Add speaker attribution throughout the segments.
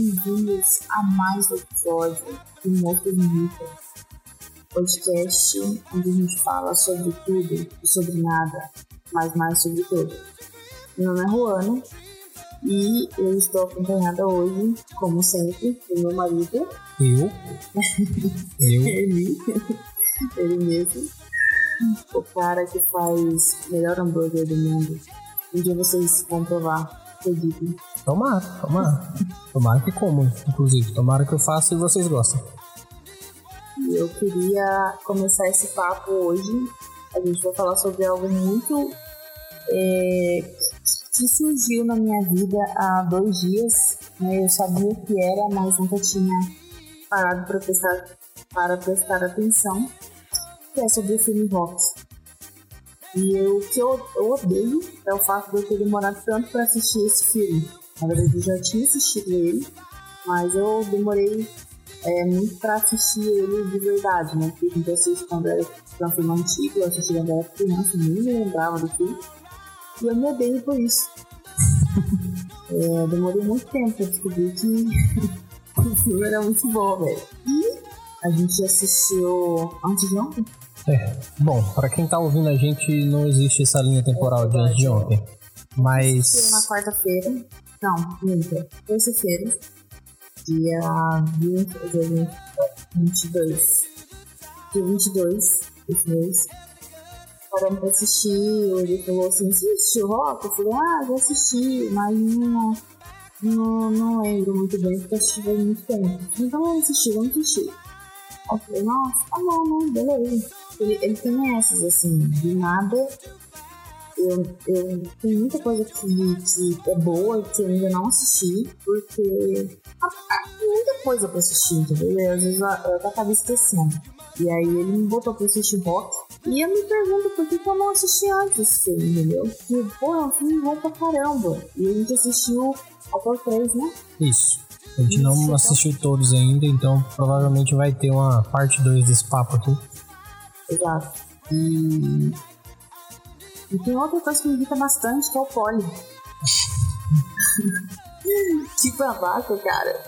Speaker 1: bem-vindos a mais um episódio do Moto Mito, podcast onde a gente fala sobre tudo e sobre nada, mas mais sobre tudo. Meu nome é Juana e eu estou acompanhada hoje, como sempre, do meu marido.
Speaker 2: Eu? eu?
Speaker 1: Ele. Ele mesmo. O cara que faz o melhor hambúrguer do mundo. Um dia vocês vão provar, acreditem.
Speaker 2: Tomara, tomara. Tomara que comam, inclusive. Tomara que eu faça e vocês gostem.
Speaker 1: Eu queria começar esse papo hoje. A gente vai falar sobre algo muito é, que surgiu na minha vida há dois dias. Né? Eu sabia o que era, mas nunca tinha parado para prestar, para prestar atenção. Que é sobre o filme Rock. E o que eu, eu odeio é o fato de eu ter demorado tanto para assistir esse filme. Na verdade, eu já tinha assistido ele, mas eu demorei é, muito pra assistir ele de verdade, né? Porque a gente assiste quando era um filme antigo, eu assisti quando era criança, nem me lembrava do filme. E eu me odeio por isso. é, demorei muito tempo pra descobrir que o filme era muito bom, velho. E a gente assistiu antes de ontem.
Speaker 2: É, bom, para quem tá ouvindo a gente, não existe essa linha temporal é de antes de ontem. Mas.
Speaker 1: Na quarta-feira, não, minta. Terça-feira, dia 20, dia 22. Dia 22 desse mês. Paramos pra assistir. Ele falou assim: Você assistiu rock? Eu falei: Ah, já assisti, mas não, não, não lembro muito bem porque assisti faz muito tempo. Então vamos assistir, vamos assistir. Eu falei: Nossa, tá bom, né? Beleza. Ele, ele tem essas, assim, de nada eu, eu tem muita coisa que, que é boa que eu ainda não assisti, porque tem muita coisa pra assistir, entendeu? E às vezes eu, eu acabo esquecendo. E aí ele me botou pra assistir rock. E eu me pergunto por que, que eu não assisti antes esse filme, entendeu? Porque, pô, é um filme bom pra caramba. E a gente assistiu o 3, né?
Speaker 2: Isso. A gente Isso, não então... assistiu todos ainda, então provavelmente vai ter uma parte 2 desse papo aqui.
Speaker 1: Exato. E e tem outra coisa que me irrita bastante, que é o pole. que babaca, cara.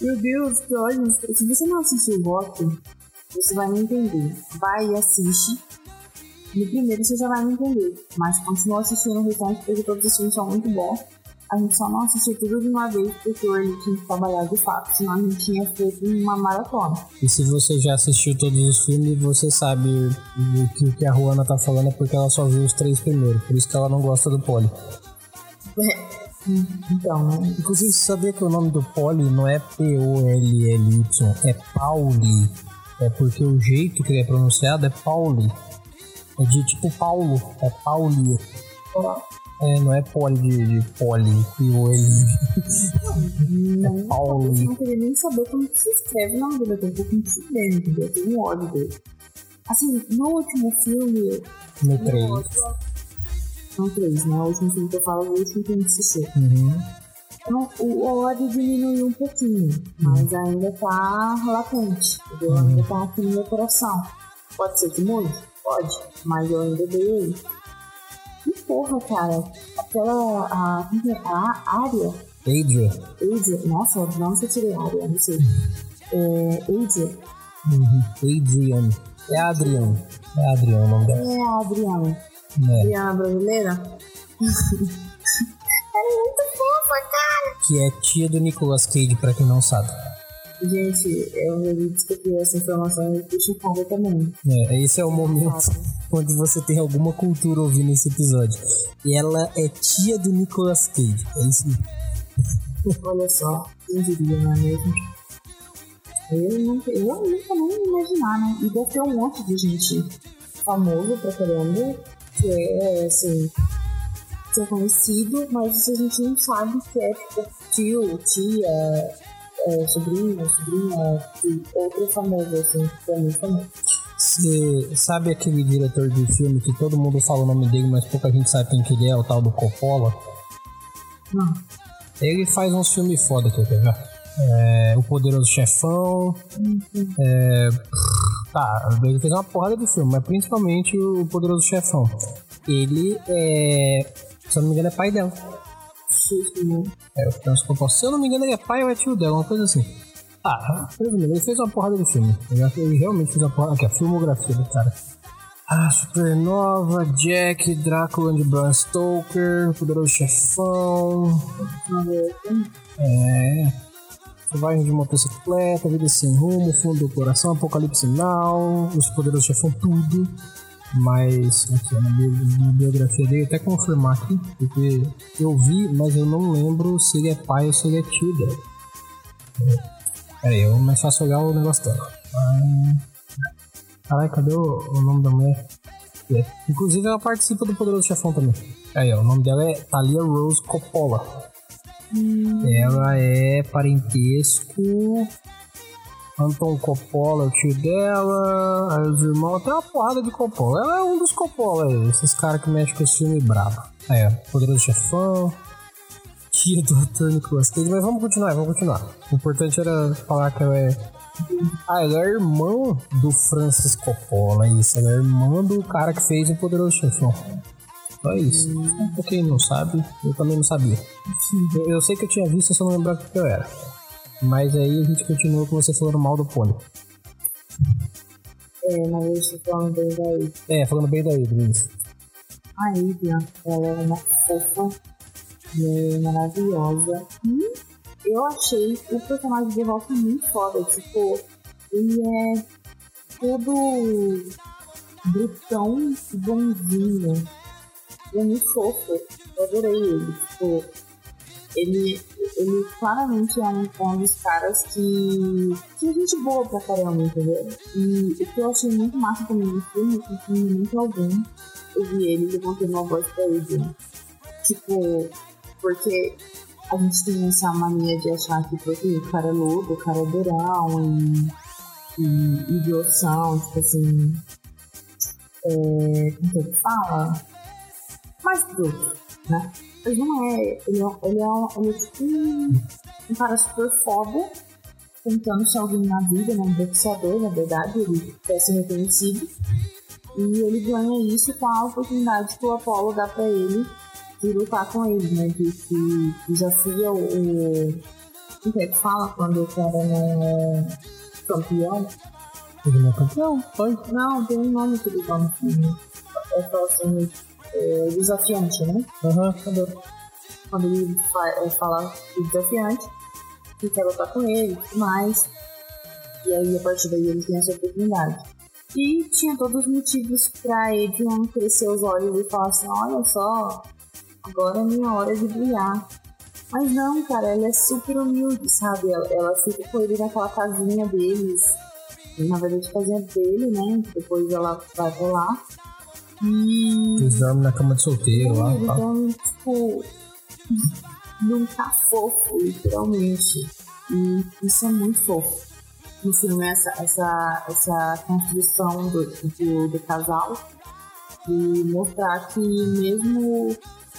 Speaker 1: Meu Deus, olha, se você não assistiu o rock, você vai me entender. Vai e assiste. No primeiro você já vai me entender. Mas continua assistindo o restante porque todos os filmes são muito bons. A gente só não assistiu tudo de uma vez porque a gente tinha que trabalhar de fato, senão a gente tinha feito uma maratona.
Speaker 2: E se você já assistiu todos os filmes, você sabe o que, o que a Ruana tá falando é porque ela só viu os três primeiros, por isso que ela não gosta do Poli.
Speaker 1: É. Então, né?
Speaker 2: Inclusive, você sabia que o nome do Poli não é P-O-L-L-Y, é Pauli. É porque o jeito que ele é pronunciado é Pauli. É de tipo Paulo, é Pauli. É, não é poli de, de poli, P-O-L.
Speaker 1: Não, é Paulo. Eu não queria nem saber como que se escreve na vida, eu tenho um pouco de dele, entendeu? Eu tenho ódio dele. Assim, no último filme.
Speaker 2: No 3.
Speaker 1: No 3, né? O último filme que eu falo, o último filme que assistiu.
Speaker 2: Uhum.
Speaker 1: Então, o ódio diminuiu um pouquinho, mas ainda tá latente, entendeu? Uhum. Ainda tá aqui no meu coração. Pode ser que mude? Pode, mas eu ainda dei ele. Porra, cara. Aquela. A, a área.
Speaker 2: Adria.
Speaker 1: Adria. Nossa, não sei tirei área, não sei. É. Adria.
Speaker 2: Uhum. Adrian. É a Adriana. É a Adriana o nome dela.
Speaker 1: É a Adriana.
Speaker 2: É.
Speaker 1: Adriana brasileira? é muito fofa, cara.
Speaker 2: Que é tia do Nicolas Cage, pra quem não sabe.
Speaker 1: Gente, eu me descobri essa informação e fui chocada também.
Speaker 2: É, esse é o momento onde você tem alguma cultura ouvindo esse episódio. E ela é tia do Nicolas Cage. É isso
Speaker 1: Olha só, quem diria, não é mesmo? Eu nunca, eu nunca nem imaginar, né? E deve ter um monte de gente famoso pra caramba, que é, assim, que é conhecido, mas a gente não sabe que é tipo tio, tia, é, sobrinho, sobrinha, e outro famoso, assim, é muito famoso.
Speaker 2: Você sabe aquele diretor de filme que todo mundo fala o nome dele, mas pouca gente sabe quem que ele é, o tal do Coppola?
Speaker 1: Não.
Speaker 2: Ele faz uns filmes foda que eu quero é, O Poderoso Chefão. É, tá, ele fez uma porrada de filme, mas principalmente o Poderoso Chefão. Ele é. Se eu não me engano, é pai dela. É, que eu posso. Se eu não me engano, ele é pai ou é tio dela, uma coisa assim. Ah, ele fez uma porrada de filme. Ele realmente fez uma porrada. Aqui, a filmografia do cara. Ah, Supernova, Jack, Drácula de Bram Stoker, Poderoso Chefão. É. Selvagem de motocicleta, Vida Sem Rumo, Fundo do Coração, Apocalipse Now, Os Poderosos Chefão, tudo. Mas, aqui, na, biografia dele, até confirmar aqui, porque eu vi, mas eu não lembro se ele é pai ou se ele é tio dele. Pera aí, eu mais fácil olhar o negócio dela. Ah, caralho, cadê o, o, nome da mulher? É. Inclusive, ela participa do Poderoso Chefão também. Aí, ó, o nome dela é Talia Rose Coppola. Hum. Ela é parentesco Anton Coppola, o tio dela, aí os irmãos, tem uma porrada de Coppola. Ela é um dos Coppola aí, esses caras que mexem com esse filme brabo. É, Poderoso Chefão, tia do ator Nicolas mas vamos continuar, vamos continuar. O importante era falar que ela é. Ah, ela é irmã do Francis Coppola, isso. Ela é irmã do cara que fez o Poderoso Chefão. Só isso. Pra quem não sabe, eu também não sabia. Eu, eu sei que eu tinha visto, só não lembrava o que eu era. Mas aí a gente continua com você falando mal do pônei.
Speaker 1: É, mas eu estou falando bem da Hydra.
Speaker 2: É, falando bem da Hydra, isso.
Speaker 1: A Hydra, ela é uma fofa é maravilhosa. E eu achei o personagem de Rock muito foda. Tipo, ele é todo brutão e bonzinho. Ele é muito fofo. Eu adorei ele. Tipo, ele, ele claramente é um, um dos caras que, que é gente boa pra caramba, entendeu? E o que eu achei muito massa também no filme é que em momento algum eu vi ele levantando uma voz pra ele. Tipo, porque a gente tem essa mania de achar que porque o cara é louco, o cara é durão e, e, grossão, tipo assim. É, como que ele fala? Mais bruto, né? Mas não é. Ele é, ele é, ele é tipo um, um cara super foda, tentando ser alguém na vida, né? um boxeador, na verdade, ele quer ser reconhecido. E ele ganha isso com a oportunidade que o Apollo dá pra ele de lutar com ele, né? De que desafia o. O que é que fala quando o cara não é campeão?
Speaker 2: Ele não é campeão?
Speaker 1: Foi? Não, tem um nome que ele dá no filme. É assim, é, desafiante, né?
Speaker 2: Uhum.
Speaker 1: Quando, ele é, fala de desafiante, que quer lutar com ele e tudo mais. E aí, a partir daí, ele tem essa oportunidade. E tinha todos os motivos pra Adrian crescer os olhos e falar assim: olha só, agora é minha hora de brilhar. Mas não, cara, ela é super humilde, sabe? Ela, ela fica com ele naquela casinha deles. Na verdade, casinha dele, né? Depois ela vai pra
Speaker 2: dormem na cama de solteiro lá.
Speaker 1: Eles dormem, tipo. num tá fofo, literalmente. E isso é muito fofo. No filme, essa, essa, essa construção do, do, do casal. E mostrar que mesmo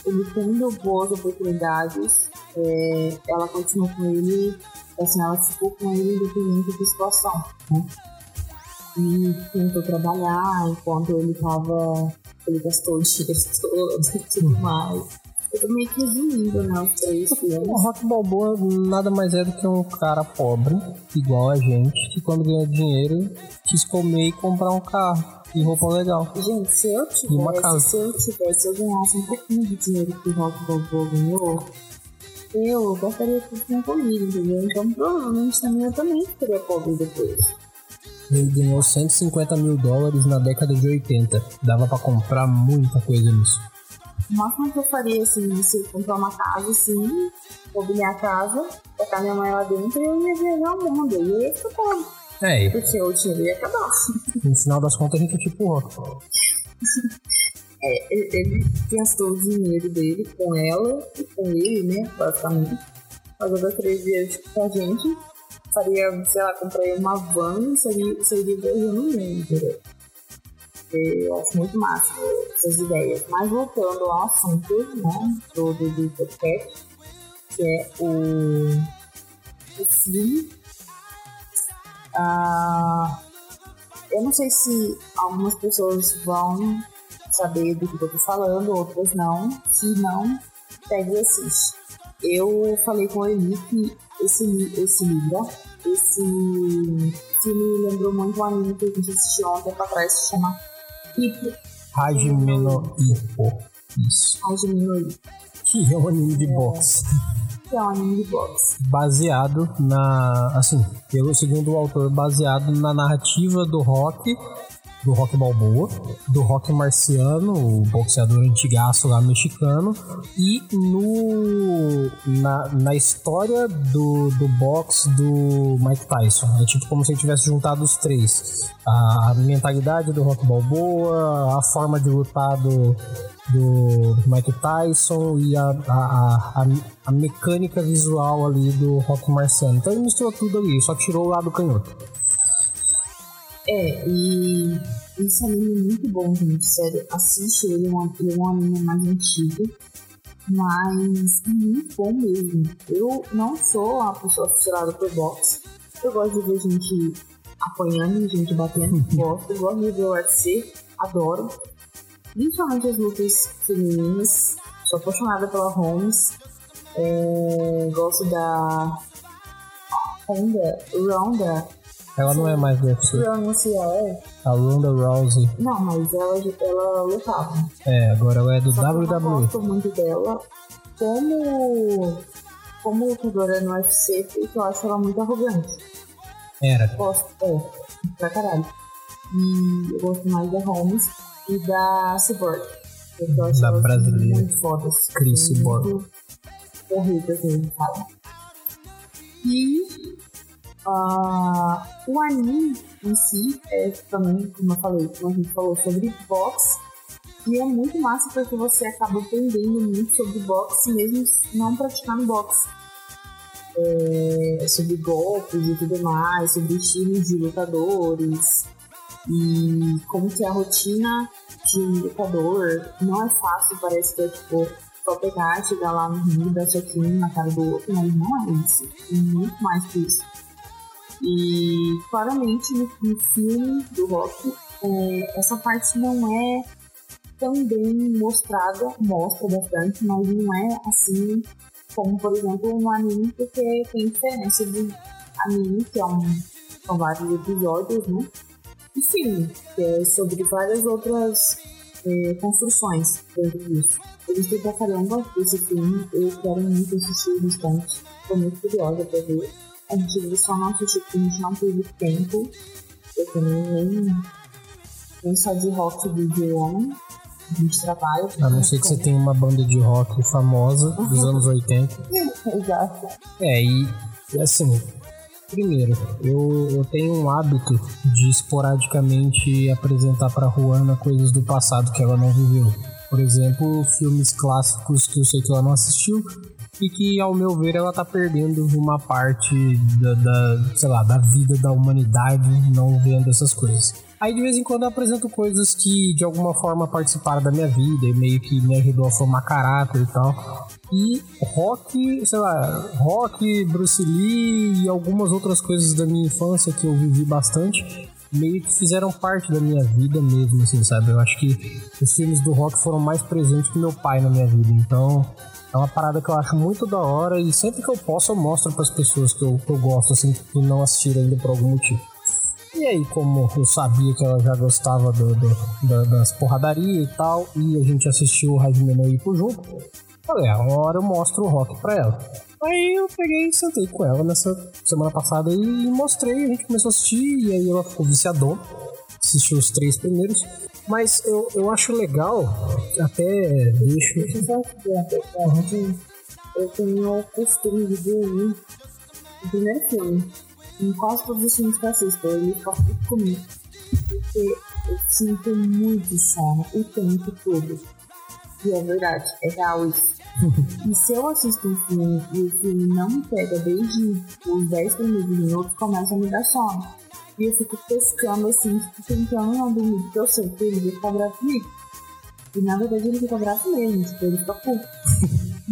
Speaker 1: ele tendo boas oportunidades, é, ela continua com ele, assim, ela ficou com ele independente da situação, né? E tentou trabalhar enquanto ele tava. Ele gastou os tiros todos e tudo mais. Eu tô meio que resumindo, né? Os três filmes.
Speaker 2: O Rock Balboa nada mais é do que um cara pobre, igual a gente, que quando ganha dinheiro quis comer e comprar um carro e roupa legal.
Speaker 1: Gente, se eu tivesse, se eu tivesse, eu ganhasse um pouquinho de dinheiro que o Rock Balboa ganhou, eu gastaria tudo com comida, entendeu? Então provavelmente também eu também ficaria pobre depois.
Speaker 2: Ele ganhou 150 mil dólares na década de 80. Dava para comprar muita coisa nisso.
Speaker 1: O máximo que eu faria, assim, se comprar uma casa, assim, mobiliar a casa, botar minha mãe lá dentro e eu ia viajar o mundo. E eu ia ficar pobre.
Speaker 2: É.
Speaker 1: Porque o dinheiro ia acabar.
Speaker 2: No final das contas, a gente é tipo rock.
Speaker 1: É, ele gastou o dinheiro dele com ela e com ele, né, basicamente. Fazendo três viagens com a gente faria, sei lá, compraria uma van seria, seria viajando no mundo? Eu acho muito massa essas ideias. Mas voltando ao assunto né, do, do, do podcast, que é o, o filme. Ah, eu não sei se algumas pessoas vão saber do que eu tô falando, outras não. Se não, pegue e assiste. Eu falei com ele que esse, esse livro, esse filme lembrou muito um anime que a gente assistiu ontem pra trás, se chama Hippo.
Speaker 2: Hajime no. Isso.
Speaker 1: Hajime no Ippo.
Speaker 2: Que é um anime de é. boxe.
Speaker 1: Que é um anime de boxe.
Speaker 2: Baseado na. Assim, pelo segundo o autor, baseado na narrativa do rock do Rock Balboa, do Rock Marciano, o boxeador antigaço lá mexicano, e no na, na história do, do box do Mike Tyson. É tipo como se ele tivesse juntado os três. A, mentalidade do Rock Balboa, a forma de lutar do, do Mike Tyson e a, a, a, a, mecânica visual ali do Rock Marciano. Então ele misturou tudo ali, só tirou o lado canhoto.
Speaker 1: É, e esse anime é muito bom, gente, sério. Assiste ele, é um, ele é um anime mais antigo, mas é muito bom mesmo. Eu não sou uma pessoa fissurada por boxe. Eu gosto de ver gente apanhando, gente batendo, gosto. Eu gosto de ver o UFC, adoro. Principalmente as lutas femininas. Sou apaixonada pela Holmes. É, gosto da Honda, Ronda
Speaker 2: ela não é mais do UFC.
Speaker 1: Pronuncia é?
Speaker 2: A Ronda Rousey.
Speaker 1: Não, mas ela, ela lutava.
Speaker 2: É, agora ela é do Só WWE. Eu
Speaker 1: gosto muito dela. Como, como lutadora no UFC, porque eu acho ela muito arrogante.
Speaker 2: Era.
Speaker 1: Gosto, é, pra caralho. E eu gosto mais da Holmes e da Cyborg. Eu acho
Speaker 2: da brasileira.
Speaker 1: muito fodas.
Speaker 2: Chris Cyborg.
Speaker 1: Corridas mesmo, sabe? E Uh, o anime em si é também, como eu falei, como a gente falou sobre boxe, e é muito massa porque você acaba aprendendo muito sobre boxe, mesmo não praticando boxe. É, sobre golpes e tudo mais, sobre estilos de lutadores e como que é a rotina de um lutador. Não é fácil, parece que é tipo só pegar, chegar lá no rio, dar check-in na cara do outro, mas não é isso. É muito mais que isso. E claramente no, no filme do Rock, é, essa parte não é tão bem mostrada, mostra bastante, mas não é assim como, por exemplo, no anime, porque tem diferença de anime, que é um, são vários episódios, né? E filme, que é sobre várias outras é, construções dentro disso. Eu gostei pra caramba desse filme, eu quero muito assistir restante, tô muito curiosa pra ver a gente só não assistiu porque a gente não teve tempo. Eu também nem, nem só de rock de homem. A gente trabalha.
Speaker 2: A não ser que você tenha uma banda de rock famosa dos anos 80.
Speaker 1: Exato.
Speaker 2: É, e assim, primeiro, eu, eu tenho um hábito de esporadicamente apresentar para Juana coisas do passado que ela não viveu. Por exemplo, filmes clássicos que eu sei que ela não assistiu, e que, ao meu ver, ela tá perdendo uma parte da, da, sei lá, da vida da humanidade não vendo essas coisas. Aí de vez em quando eu apresento coisas que de alguma forma participaram da minha vida e meio que me ajudou a formar caráter e tal. E rock, sei lá, rock, Bruce Lee e algumas outras coisas da minha infância que eu vivi bastante meio que fizeram parte da minha vida mesmo, assim, sabe? Eu acho que os filmes do rock foram mais presentes que meu pai na minha vida. Então, é uma parada que eu acho muito da hora e sempre que eu posso eu mostro para as pessoas que eu, que eu gosto, assim, que não assistiram ainda por algum motivo. E aí, como eu sabia que ela já gostava do, do, das porradarias e tal, e a gente assistiu o Hajime no Ippo junto, falei, ah, uma hora eu mostro o rock pra ela. Aí eu peguei e sentei com ela nessa semana passada e mostrei, a gente começou a assistir, e aí ela ficou viciadona, assistiu os três primeiros. Mas eu, eu acho legal, até deixo.
Speaker 1: Deixa eu só te eu tenho o costume de dormir o primeiro filme. Em quase todos os filmes que eu assisto, ele fica comigo. Porque eu sinto muito sono o tempo todo. E é verdade, é real isso. e se eu assisto um filme e o filme não me pega desde os 10 primeiros minutos, começa a me dar sono. E eu fico pescando assim, tipo, tentando não dormir, porque eu sei que ele vai ficar bravo comigo. E na verdade ele fica bravo mesmo, tipo, ele fica puto.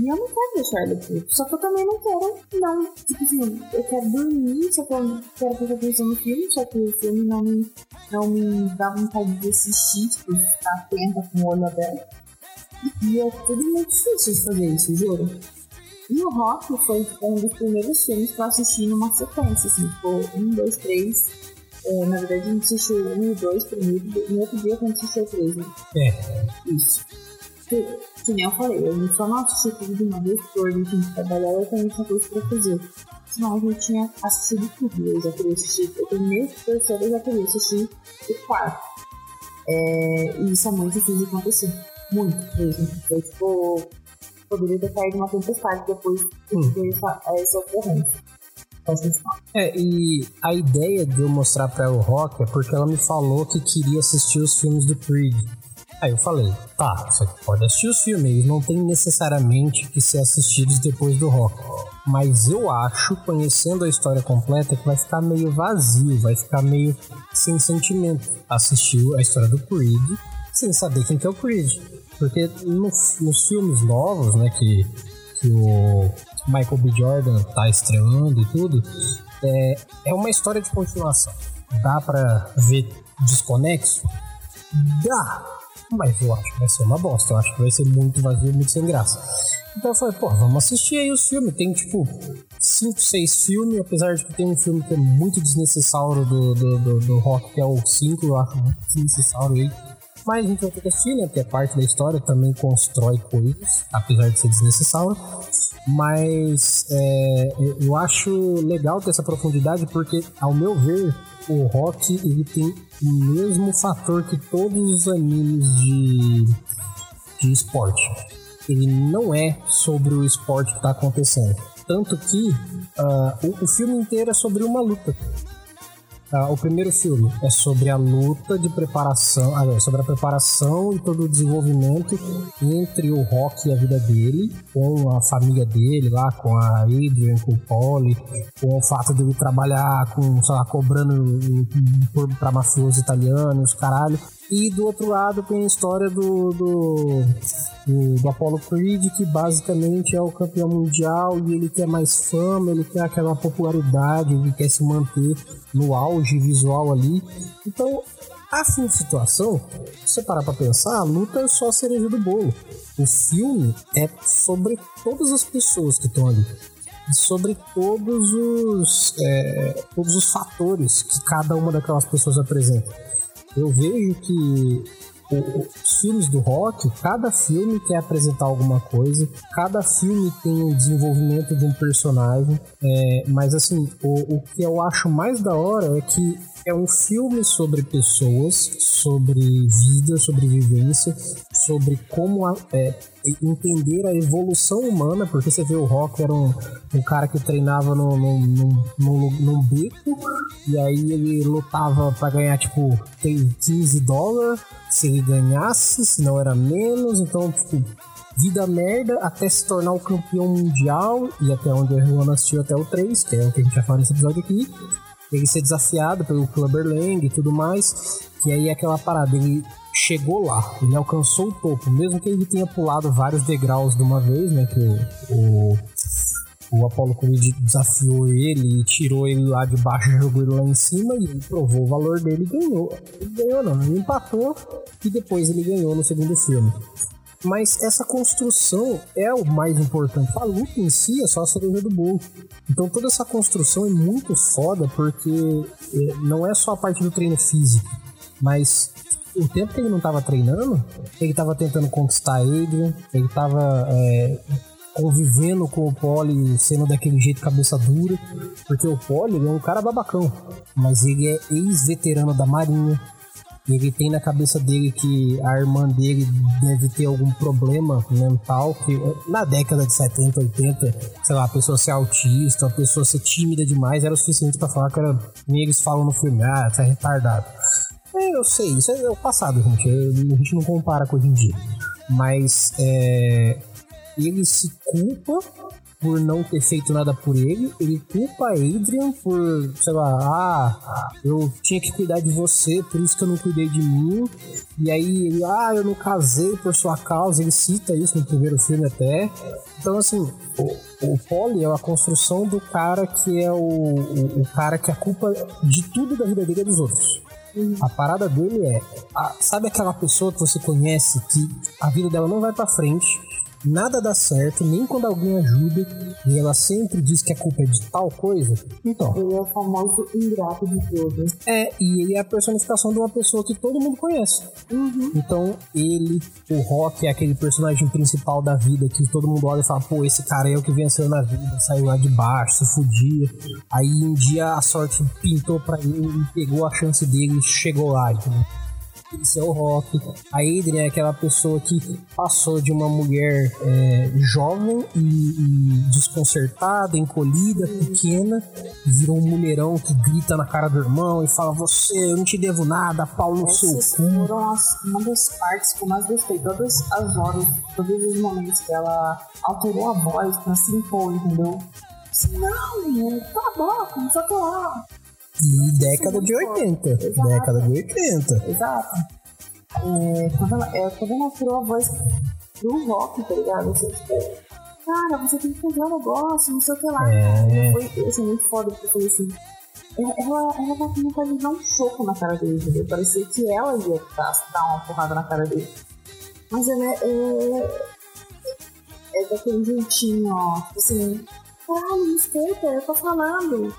Speaker 1: E eu não quero deixar ele puto. Só que eu também não quero, não. Tipo assim, eu quero dormir, só que eu quero prestar atenção no filme, só que o filme não me, não me dá vontade de assistir, tipo, ficar atenta com o olho aberto. E é tudo muito difícil de fazer isso, juro. E o Rock foi um dos primeiros filmes que eu assisti numa sequência, assim, tipo, um, dois, três. É, na verdade, a gente assistiu um e dois primeiro, no outro dia a gente assistiu três, né?
Speaker 2: É.
Speaker 1: Isso. Que, que nem eu falei, eu só não assisti tudo de uma vez, porque a gente trabalhava e também tinha coisa pra fazer. Senão eu já tinha assistido tudo, eu já queria assistir, eu terminei o terceiro, eu já queria assistir o quarto. É, e isso é muito difícil de acontecer. Muito mesmo. Foi tipo, poderia ter caído uma tempestade depois
Speaker 2: Hum.
Speaker 1: de essa, essa ocorrência.
Speaker 2: É, e a ideia de eu mostrar pra ela o rock é porque ela me falou que queria assistir os filmes do Creed. Aí eu falei, tá, você pode assistir os filmes, eles não tem necessariamente que ser assistidos depois do rock. Mas eu acho, conhecendo a história completa, que vai ficar meio vazio, vai ficar meio sem sentimento assistir a história do Creed sem saber quem que é o Creed. Porque no- nos filmes novos, né, que, que o Michael B. Jordan tá estrelando e tudo, é, é uma história de continuação. Dá pra ver desconexo? Dá! Mas eu acho que vai ser uma bosta. Eu acho que vai ser muito vazio, muito sem graça. Então eu falei, pô, vamos assistir aí os filmes. Tem tipo 5, 6 filmes, apesar de que tem um filme que é muito desnecessário do, do, do, do rock, que é o 5, eu acho muito desnecessário aí. Mas a gente vai ter que assistir, né? Porque é parte da história, também constrói coisas, apesar de ser desnecessário. Mas é, eu acho legal ter essa profundidade porque, ao meu ver, o rock ele tem o mesmo fator que todos os animes de, de esporte. Ele não é sobre o esporte que está acontecendo. Tanto que ah, o, o filme inteiro é sobre uma luta. Ah, o primeiro filme é sobre a luta de preparação, ah, é sobre a preparação e todo o desenvolvimento entre o Rock e a vida dele, com a família dele lá, com a Adrian, com o Polly, com o fato dele trabalhar com, sei lá, cobrando por, pra mafioso italiano, os caralho. E do outro lado tem a história do, do, do, do Apollo Creed, que basicamente é o campeão mundial e ele quer mais fama, ele quer aquela popularidade, ele quer se manter no auge visual ali. Então, assim de situação, se você parar pra pensar, a luta é só a cereja do bolo. O filme é sobre todas as pessoas que estão ali. Sobre todos os, é, todos os fatores que cada uma daquelas pessoas apresenta eu vejo que o- os filmes do rock, cada filme quer apresentar alguma coisa, cada filme tem um desenvolvimento de um personagem, é, mas assim, o, o que eu acho mais da hora é que é um filme sobre pessoas, sobre vida, sobre vivência, sobre como a- é, entender a evolução humana, porque você vê o Rock era um, um cara que treinava no, num, num, num beco, e aí ele lutava pra ganhar, tipo, tem 15 dólares, se ele ganhasse, se não era menos, então, tipo, vida merda até se tornar o campeão mundial, e até onde o Juan assistiu até o 3, que é o que a gente vai falar nesse episódio aqui, ele ser desafiado pelo Clubber Lang e tudo mais, e aí aquela parada, ele chegou lá, ele alcançou o topo, mesmo que ele tenha pulado vários degraus de uma vez, né, que o, o Apollo Creed desafiou ele e tirou ele lá de baixo, jogou ele lá em cima e ele provou o valor dele e ganhou. Ele ganhou não, ele empatou e depois ele ganhou no segundo filme. Mas essa construção é o mais importante. A luta em si é só a cereja do bolo. Então toda essa construção é muito foda porque eh, não é só a parte do treino físico, mas o tempo que ele não tava treinando, ele tava tentando conquistar Adrian, ele tava é, convivendo com o Polly sendo daquele jeito cabeça dura, porque o ele é um cara babacão, mas ele é ex-veterano da Marinha, ele tem na cabeça dele que a irmã dele deve ter algum problema mental, que na década de 70, 80, sei lá, a pessoa ser autista, a pessoa ser tímida demais era o suficiente pra falar que era, eles falam no filme, ah, é retardado. É, eu sei, isso é o passado, gente, a gente não compara com hoje em dia. Mas é, ele se culpa por não ter feito nada por ele, ele culpa a Adrian por, sei lá, ah, eu tinha que cuidar de você, por isso que eu não cuidei de mim. E aí, ele, ah, eu não casei por sua causa, ele cita isso no primeiro filme até. Então, assim, o, o Polly é a construção do cara que é o, o, o cara que a culpa de tudo da vida dele é dos outros. A parada dele é, a, sabe aquela pessoa que você conhece que a vida dela não vai para frente, nada dá certo, nem quando alguém ajuda, e ela sempre diz que a culpa é de tal coisa. Então.
Speaker 1: Ele é o famoso ingrato de todos.
Speaker 2: É, e ele é a personificação de uma pessoa que todo mundo conhece.
Speaker 1: Uhum.
Speaker 2: Então, ele, o Rock, é aquele personagem principal da vida que todo mundo olha e fala: pô, esse cara é o que venceu na vida, saiu lá de baixo, se fudia. Aí um dia a sorte pintou para ele e pegou a chance dele e chegou lá, entendeu? Isso é o Rock. A Adrian é aquela pessoa que passou de uma mulher é, jovem e, e, desconcertada, encolhida, pequena, virou um mulherão que grita na cara do irmão e fala: Você, eu não te devo nada, pau no seu
Speaker 1: Essas foram as, uma das partes que eu mais gostei. Todas as horas, todos os momentos que ela alterou a voz pra se impor, entendeu? Assim, não, cala a boca, não sei o que lá.
Speaker 2: E década de 80.
Speaker 1: Exato.
Speaker 2: Década de 80.
Speaker 1: Exato. É, quando, ela, é, quando ela tirou a voz do rock, tá ligado? Assim, tipo, cara, você tem que fazer um negócio, não sei o que lá.
Speaker 2: É.
Speaker 1: Foi assim, muito foda, porque foi assim. Ela, ela, ela tava com vontade de dar um soco na cara dele, entendeu? Parecia que ela ia dar, dar uma porrada na cara dele. Mas ela é. É, é daquele jeitinho, ó. Tipo assim, caralho, me escuta, eu tô falando.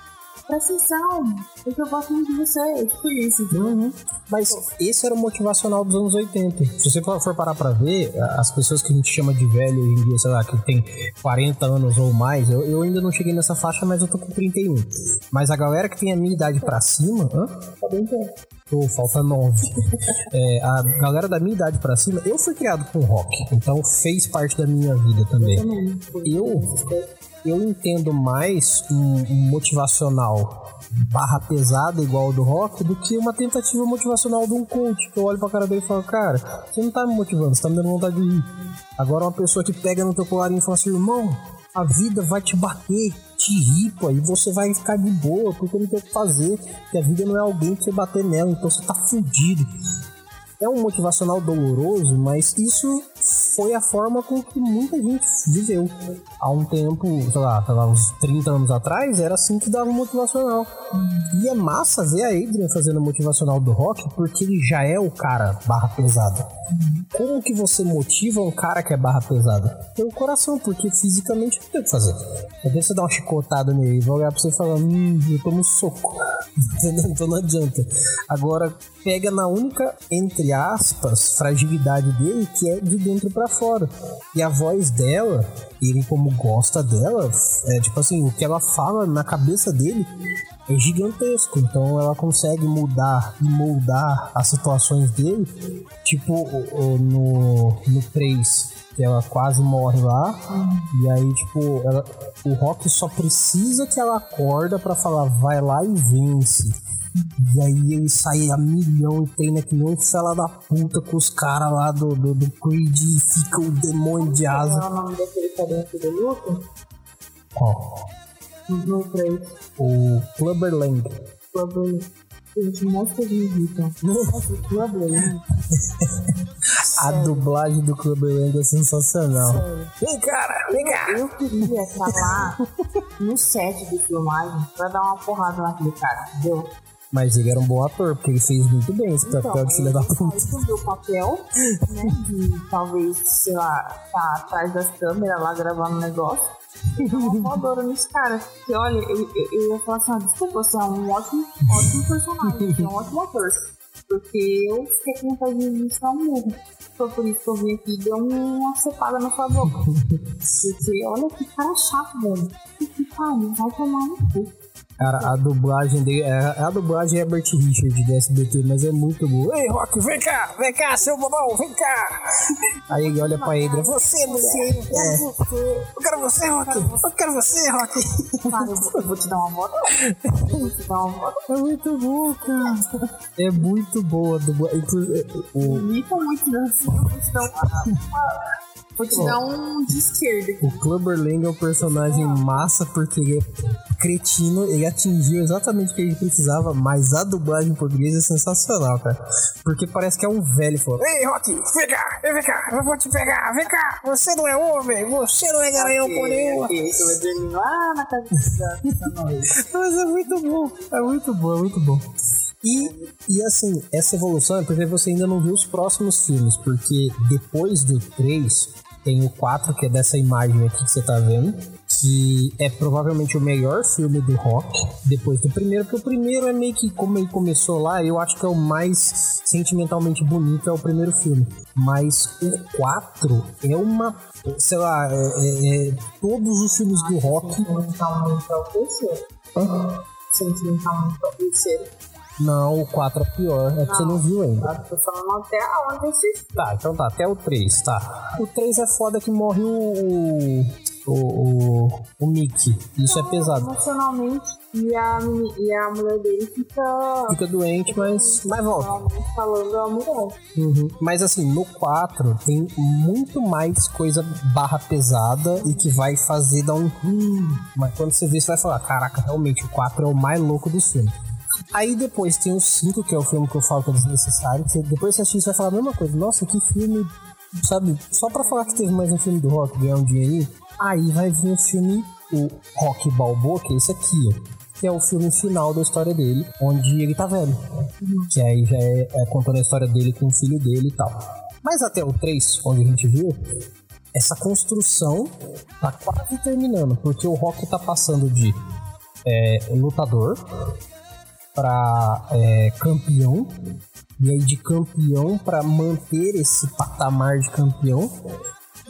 Speaker 1: Presta atenção, porque eu gosto muito de você. Tipo isso, entendeu?
Speaker 2: Uhum. Mas esse era o motivacional dos anos 80. Se você for parar pra ver, as pessoas que a gente chama de velho hoje em dia, sei lá, que tem 40 anos ou mais, eu, eu ainda não cheguei nessa faixa, mas eu tô com 31. Mas a galera que tem a minha idade pra cima, hã?
Speaker 1: Tá bem perto.
Speaker 2: Pô, falta nove. É, a galera da minha idade pra cima, eu fui criado com rock, então fez parte da minha vida. Também. Eu, eu entendo mais um, um motivacional barra pesada igual do rock do que uma tentativa motivacional de um coach que eu olho pra cara dele e falo, cara, você não tá me motivando, você tá me dando vontade de rir. Agora uma pessoa que pega no teu colarinho e fala assim, irmão, a vida vai te bater, te ripa, e você vai ficar de boa, porque não tem o que fazer, que a vida não é alguém que você bater nela, então você tá fudido. É um motivacional doloroso, mas isso foi a forma com que muita gente viveu. Há um tempo, sei lá, sei lá, uns 30 anos atrás, era assim que dava motivacional. E é massa ver a Adrian fazendo motivacional do rock, porque ele já é o cara barra pesada. Como que você motiva um cara que é barra pesada? Pelo coração, porque fisicamente não tem o que fazer. Às vezes você dá uma chicotada nele e vai olhar pra você e falar, hum, eu tomo um soco. então não adianta. Agora, pega na única, entre aspas, fragilidade dele, que é de dentro pra fora. E a voz dela, ele como gosta dela, é tipo assim, o que ela fala na cabeça dele é gigantesco. Então ela consegue mudar e moldar as situações dele. Tipo no, no 3, que ela quase morre lá. E aí, tipo, ela- o Rock só precisa que ela acorda pra falar, vai lá e vence. E aí ele sai a milhão e treina que nem fela da puta com os caras lá do, do, do Creed e fica o demônio de
Speaker 1: Qual é
Speaker 2: asa.
Speaker 1: o nome daquele carinha que do luto?
Speaker 2: Ó,
Speaker 1: No 3.
Speaker 2: o Clubberland.
Speaker 1: Clubber. Gente, mostra de irritam. Nossa, Clubber.
Speaker 2: A dublagem do Clubberland é sensacional.
Speaker 1: Sério.
Speaker 2: Vem, cara, vem cá.
Speaker 1: Eu queria estar lá no set de filmagem pra dar uma porrada naquele cara, entendeu?
Speaker 2: Mas ele era um bom ator, porque ele fez muito bem esse papel de filho da puta.
Speaker 1: Então, subiu o papel, né, de talvez, sei lá, tá atrás das câmeras lá gravando um negócio. E uma fodora nesse cara. Porque, olha, eu, eu, eu ia falar assim, ah, desculpa, você é um ótimo, ótimo personagem, você é um ótimo ator. Porque eu fiquei com vontade de um murro. Foi por isso que eu vim aqui e dei uma cepada na sua boca. Porque, olha que cara chato, velho. Que pariu, vai tomar no cu.
Speaker 2: Cara, a dublagem dele. É, a dublagem é Herbert Richard do SBT, mas é muito boa. Ei, Rock, vem cá, vem cá, seu bobão, vem cá. Aí ele olha pra Adrian, você, mulher. É, eu quero você, Rock. Eu quero você, Rock.
Speaker 1: Eu vou- te dar uma volta. Eu vou te dar uma volta.
Speaker 2: É muito bom, cara. É muito boa a dublagem. O,
Speaker 1: Imita muito vou Vou te dar um de esquerda.
Speaker 2: O Clubber Lang é um personagem massa porque ele é cretino, ele atingiu exatamente o que ele precisava, mas a dublagem em português é sensacional, cara. Porque parece que é um velho falando: Ei, Rock, vem cá, vem cá, eu vou te pegar, vem cá, você não é homem, você não é garanhão por nenhuma.
Speaker 1: Você vai dormir lá na casa da noite.
Speaker 2: Mas é muito bom, é muito bom, é muito bom. E, e assim, essa evolução é porque você ainda não viu os próximos filmes, porque depois do 3 tem o 4, que é dessa imagem aqui que você tá vendo, que é provavelmente o melhor filme do rock, depois do primeiro, porque o primeiro é meio que como ele começou lá, eu acho que é o mais sentimentalmente bonito, é o primeiro filme. Mas o 4 é uma. Sei lá, é, é, é todos os filmes do rock.
Speaker 1: Sentimentalmente é o terceiro.
Speaker 2: Hã?
Speaker 1: Sentimentalmente é o terceiro.
Speaker 2: Não, o 4 é pior. É que você não viu ainda.
Speaker 1: Eu tô falando até aonde assisti.
Speaker 2: Tá, então tá, até o 3, tá. O 3 é foda que morre o. O, o, o Mickey. Isso é pesado.
Speaker 1: Emocionalmente. E a, e a mulher dele fica.
Speaker 2: Fica doente, mas, mas volta.
Speaker 1: falando a mulher.
Speaker 2: Uhum. Mas assim, no 4 tem muito mais coisa barra pesada e que vai fazer dar um. "Hum", Mas quando você vê, você vai falar: caraca, realmente o 4 é o mais louco do filme. Aí depois tem o 5, que é o filme que eu falo que é desnecessário. Que depois você assistir, você vai falar a mesma coisa. Nossa, que filme, sabe? Só pra falar que teve mais um filme do Rock ganhar um dinheirinho. Aí vai vir o filme, o Rock Balboa, que é esse aqui, ó que é o filme final da história dele, onde ele tá velho. Que aí já é, é contando a história dele com o filho dele e tal. Mas até o 3, onde a gente viu, essa construção tá quase terminando, porque o Rock tá passando de é, lutador para campeão, e aí de campeão para manter esse patamar de campeão.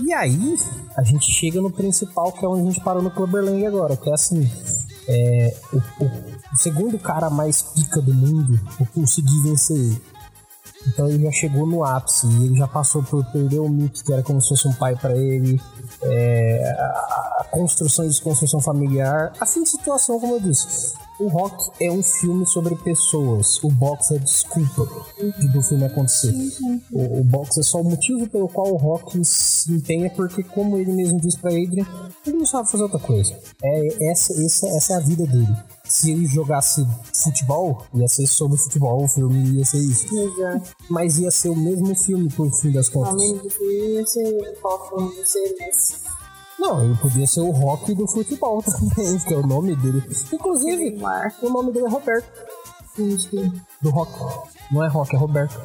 Speaker 2: E aí a gente chega no principal, que é onde a gente parou no Clubberlang agora, que é assim. é, o, o- segundo cara mais pica do mundo, eu consegui vencer ele. Então ele já chegou no ápice, ele já passou por perder o Mickey, que era como se fosse um pai pra ele, é, a, a construção e desconstrução familiar, a fim de situação, como eu disse. O Rock é um filme sobre pessoas, o box é desculpa de do filme acontecer. O, o box é só o motivo pelo qual o Rock se empenha, porque como ele mesmo disse pra Adrian, ele não sabe fazer outra coisa. É, essa, essa, essa é a vida dele. Se ele jogasse futebol, ia ser sobre futebol, o filme ia ser isso.
Speaker 1: Exato.
Speaker 2: Mas ia ser o mesmo filme por fim das contas.
Speaker 1: do filme ia ser qual filme Messi.
Speaker 2: Não, ele podia ser o rock do futebol também, que é o nome dele. Inclusive, o nome dele é Roberto,
Speaker 1: quem?
Speaker 2: do rock. Não é rock, é Roberto.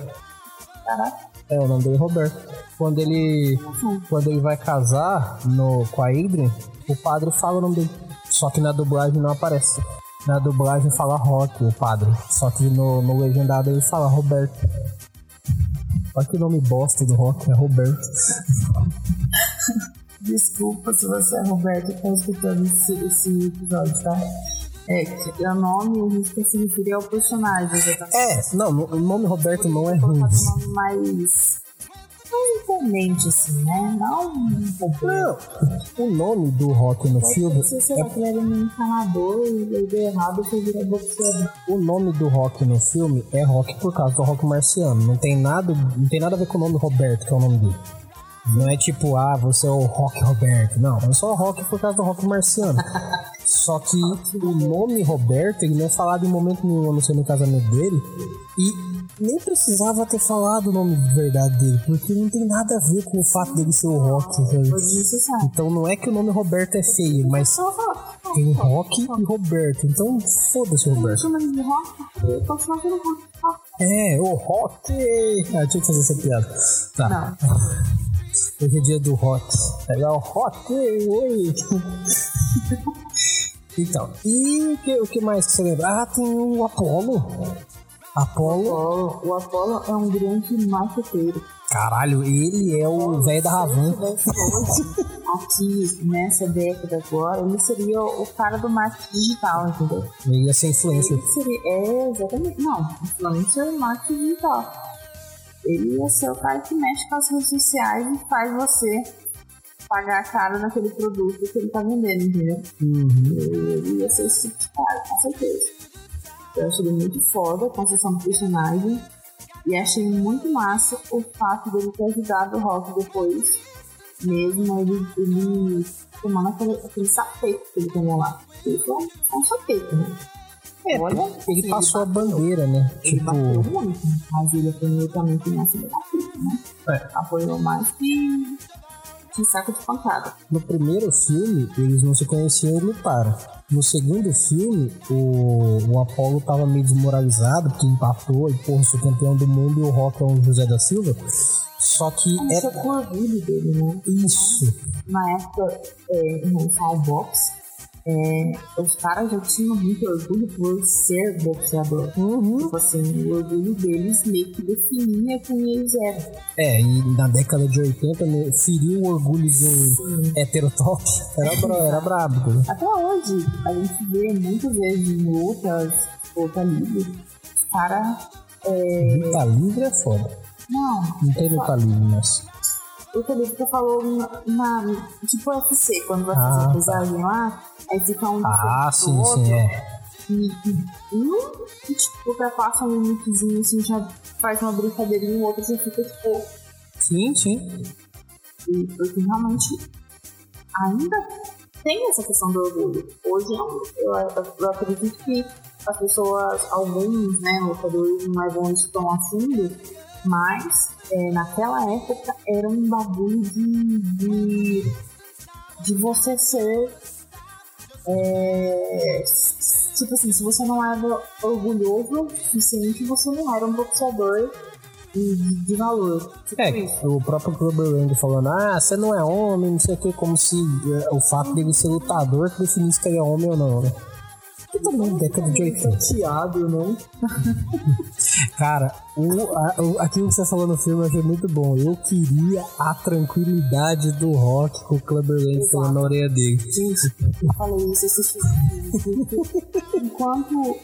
Speaker 1: Caraca.
Speaker 2: É, o nome dele é Roberto. Quando ele, quando ele vai casar no, com a Adrian, o padre fala o nome dele. Só que na dublagem não aparece. Na dublagem fala Rock, o padre. Só que no, no legendado ele fala Roberto. Olha que nome bosta do Rock, é Roberto.
Speaker 1: Desculpa se você é Roberto e tá escutando esse, esse episódio, tá? É, que o nome a gente quer se referir ao personagem, exatamente.
Speaker 2: É, não, o nome Roberto não é ruim.
Speaker 1: Um mais. imponente, assim, né? Não um
Speaker 2: o nome do Rock no filme
Speaker 1: Se que ele era um encanador e aí deu errado foi virar boxeador.
Speaker 2: O nome do Rock no filme é Rock por causa do Rock marciano. Não tem nada, não tem nada a ver com o nome Roberto, que é o nome dele. Não é tipo, ah, você é o Rock Roberto. Não, é só Rock por causa do Rock marciano. Só que o nome Roberto, ele não é falado em momento nenhum, não ser no casamento dele. E nem precisava ter falado o nome de verdade dele, porque não tem nada a ver com o fato dele ser o Rock. sabe? Então não é que o nome Roberto é feio, mas tem Rock e Roberto. Então foda-se o Roberto.
Speaker 1: Chama ele de rock? Eu tô falando de rock. rock.
Speaker 2: É, o rock! Ah, tinha que fazer essa piada. Tá.
Speaker 1: Não.
Speaker 2: Hoje é dia do rock. Legal, rock! Oi! então, e o que, o que mais que você lembra? Ah, tem o Apollo. Apollo,
Speaker 1: Apollo- O Apollo é um grande marqueteiro.
Speaker 2: caralho, ele é o velho da Ravan.
Speaker 1: Aqui nessa década agora, ele seria o cara do marketing digital, entendeu?
Speaker 2: Ele ia ser influencer.
Speaker 1: Ele seria, é, exatamente. Não, influencer no marketing digital. Ele ia ser o cara que mexe com as redes sociais e faz você pagar caro naquele produto que ele tá vendendo, entendeu?
Speaker 2: Uhum.
Speaker 1: Ele ia ser esse tipo de cara, com certeza. Eu achei ele muito foda a construção do personagem. E achei muito massa o fato dele ter ajudado o Rock depois mesmo ele, ele tomando aquele, aquele sapete que ele tomou lá. Ele foi um, um sapete, né?
Speaker 2: É, Olha, ele passou ele a bandeira, né?
Speaker 1: Ele tipo... bateu muito, mas ele foi também que né? É. Apoiou mais que, que saco de pancada.
Speaker 2: No primeiro filme, eles não se conheciam e lutaram. No segundo filme, o, o Apollo tava meio desmoralizado, porque empatou e, porra, sou campeão do mundo e o Rock é o José da Silva. Só que.
Speaker 1: Mas é com orgulho dele, né?
Speaker 2: Isso.
Speaker 1: Na época, é, no Fall Box, é, os caras já tinham muito orgulho por ser boxeador.
Speaker 2: Uhum.
Speaker 1: Tipo assim, o orgulho deles meio que definia quem eles eram.
Speaker 2: É, e na década de 80, né, ferir o orgulho do heterotop era, bra era brabo. Né?
Speaker 1: Até hoje, a gente vê muitas vezes em lutas, luta livre, os caras. É...
Speaker 2: Luta livre é foda.
Speaker 1: Não.
Speaker 2: Não tem luta livre, mas
Speaker 1: o Felipe falou na, tipo UFC, quando vai fazer ah, a pesagem lá, aí fica um
Speaker 2: Ah, sim, outro, sim, é.
Speaker 1: E, e um, tipo, ultrapassa um limitezinho, assim, já faz uma brincadeirinha, o outro já fica, tipo...
Speaker 2: Sim, sim.
Speaker 1: E, porque realmente ainda tem essa questão do orgulho. Hoje, eu, eu, eu acredito que as pessoas, alguns, né, lutadores não levam isso tão a fundo, mas é, naquela época era um bagulho de, de, de você ser. É, tipo assim, se você não era orgulhoso o suficiente, você não era um boxeador de, de valor. Tipo
Speaker 2: é, isso. o próprio Clubber Lang falando, ah, você não é homem, não sei o que, como se é, o fato dele ser lutador definisse que ele é homem ou não, né? E também década de 80.
Speaker 1: Chateado, não?
Speaker 2: Cara, o, a, o, aquilo que você falou no filme eu achei muito bom. Eu queria a tranquilidade do rock com o Clubber Lang falando na orelha dele.
Speaker 1: Gente, eu falei isso. Enquanto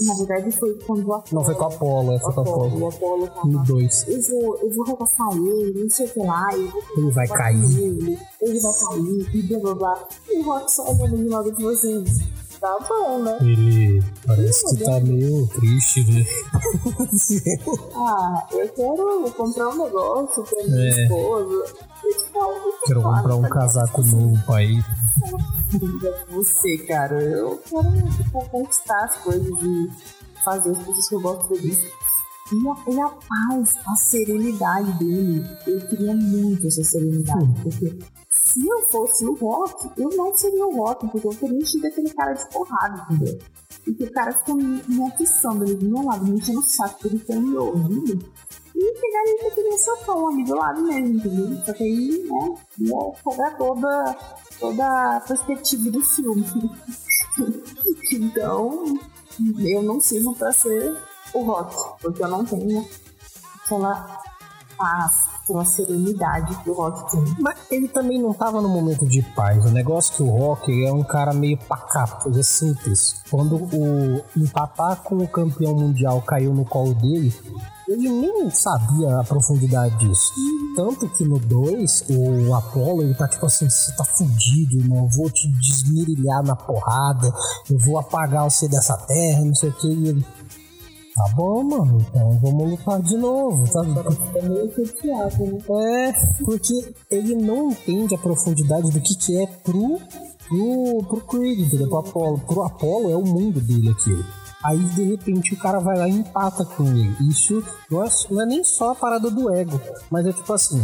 Speaker 1: na verdade foi quando o Apolo.
Speaker 2: Não, foi com o Apolo, é, foi com o Apolo.
Speaker 1: O Apolo
Speaker 2: No 2.
Speaker 1: Eu vou, eu vou repassar ele, não sei o que lá.
Speaker 2: ele vai cair.
Speaker 1: Ele, ele vai cair, e blá blá blá. E o Rock só olhando de lado de vocês tá bom, né?
Speaker 2: Ele parece que tá meio triste, né?
Speaker 1: ah, eu quero comprar um negócio pra minha é. esposa.
Speaker 2: Quero comprar um casaco novo pra ele.
Speaker 1: Você, cara, eu quero tipo, conquistar as coisas e fazer as coisas que eu gosto feliz. E a, e a paz, a serenidade dele, eu queria muito essa serenidade, porque se eu fosse o Rock, eu não seria o Rock, porque eu teria enchido aquele cara de porrada, entendeu? E que o cara fica me, me atiçando ali do meu lado, me enchendo o saco, porque ele tem me ouvindo. E pegaria e meteria seu pão ali do lado mesmo, entendeu? Só que aí, né, ia pegar toda, toda a perspectiva do filme. então, eu não sirvo pra ser o Rock, porque eu não tenho aquela paz uma serenidade que o Rock tem.
Speaker 2: Mas ele também não tava no momento de paz. O negócio é que o Rock é um cara meio pacato, é simples. Quando o empatar com o campeão mundial caiu no colo dele, ele nem sabia a profundidade disso. Tanto que no 2, o Apollo, ele tá tipo assim, você tá fudido, irmão, eu vou te desmirilhar na porrada, eu vou apagar você dessa terra, não sei o que. E ele, Tá bom, mano, então vamos lutar de novo, sabe?
Speaker 1: É meio chateado,
Speaker 2: né? É, porque ele não entende a profundidade do que, que é pro, pro, pro Creed, entendeu? Pro Apollo. Pro Apollo é o mundo dele aquilo. Aí de repente o cara vai lá e empata com ele. Isso não é, não é nem só a parada do ego, mas é tipo assim: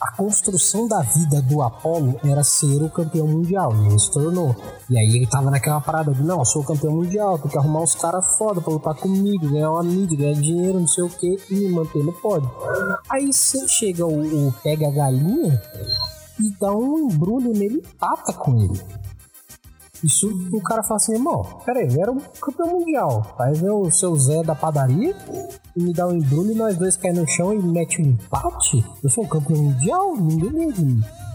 Speaker 2: a construção da vida do Apollo era ser o campeão mundial, ele se tornou. E aí ele tava naquela parada de: não, sou o campeão mundial, tem que arrumar uns caras foda pra lutar comigo, ganhar uma mídia, ganhar dinheiro, não sei o que, e me manter no pódio. Aí você chega o, o pega a galinha e dá um embrulho nele e empata com ele. Isso o cara fala assim, irmão, peraí, eu era um campeão mundial. Vem o seu Zé da padaria e me dá um embrulho e nós dois caímos no chão e mete um empate. Eu sou um campeão mundial, ninguém ganha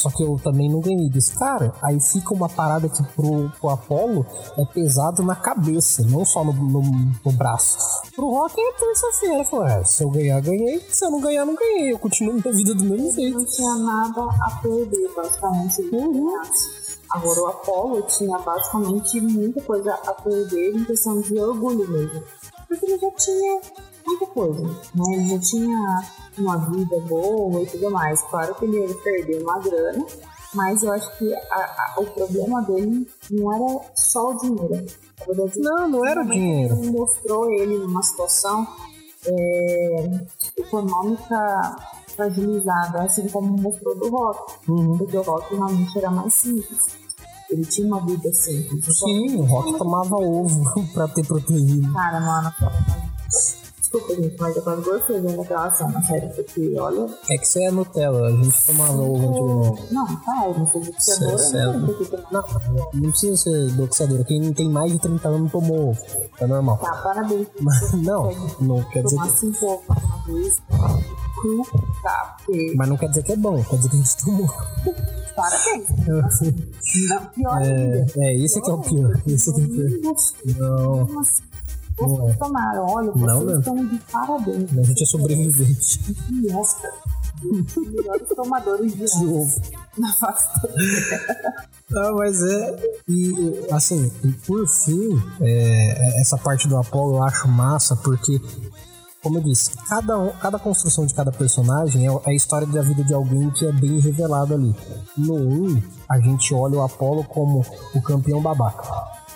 Speaker 2: só que eu também não ganhei desse cara. Aí fica uma parada que pro, pro Apollo é pesado na cabeça, não só no, no, no braço. Pro Rock é terça-feira. Falou, é, se eu ganhar, ganhei. Se eu não ganhar, não ganhei. Eu continuo minha vida do mesmo jeito.
Speaker 1: Não tinha nada a perder, basicamente. Uhum. Agora o Apollo tinha basicamente muita coisa a perder em questão de orgulho mesmo. Porque ele já tinha muita coisa. Né? Ele já tinha uma vida boa e tudo mais. Claro que ele ia perder uma grana, mas eu acho que a, a, o problema dele não era só o dinheiro.
Speaker 2: Verdade, não, não era o dinheiro.
Speaker 1: Mostrou ele numa situação é, econômica fragilizada, assim como mostrou do rock. Uhum. Porque o rock realmente era mais simples. Ele tinha uma vida simples.
Speaker 2: Sim, o rock tomava ovo pra ter proteína.
Speaker 1: Cara, mano, Desculpa, gente, mas eu quase gostei vendo aquela cena, sério, porque olha.
Speaker 2: É que você é Nutella, a gente tomava ovo
Speaker 1: antigamente. Não, tá, eu não sou boxeadora.
Speaker 2: Não, não precisa ser boxeadora. Quem tem mais de 30 anos tomou ovo. É normal.
Speaker 1: Tá, parabéns.
Speaker 2: Mas, não, não quer dizer.
Speaker 1: Tomar cinco ovos uma vez, cru, tá, porque.
Speaker 2: Mas não quer dizer que é bom, quer dizer que a gente tomou.
Speaker 1: Parabéns. Não, pior
Speaker 2: é, é, esse é que é o pior. Esse é que é o pior. Não.
Speaker 1: Vocês tomaram, olha, vocês não, estão de parabéns.
Speaker 2: A gente é sobrevivente.
Speaker 1: Os melhores tomadores de, ovo na face
Speaker 2: ah, mas é. E assim, e por fim, é, essa parte do Apollo eu acho massa, porque, como eu disse, cada, cada construção de cada personagem é, é a história da vida de alguém que é bem revelado ali. No 1, a gente olha o Apollo como o campeão babaca.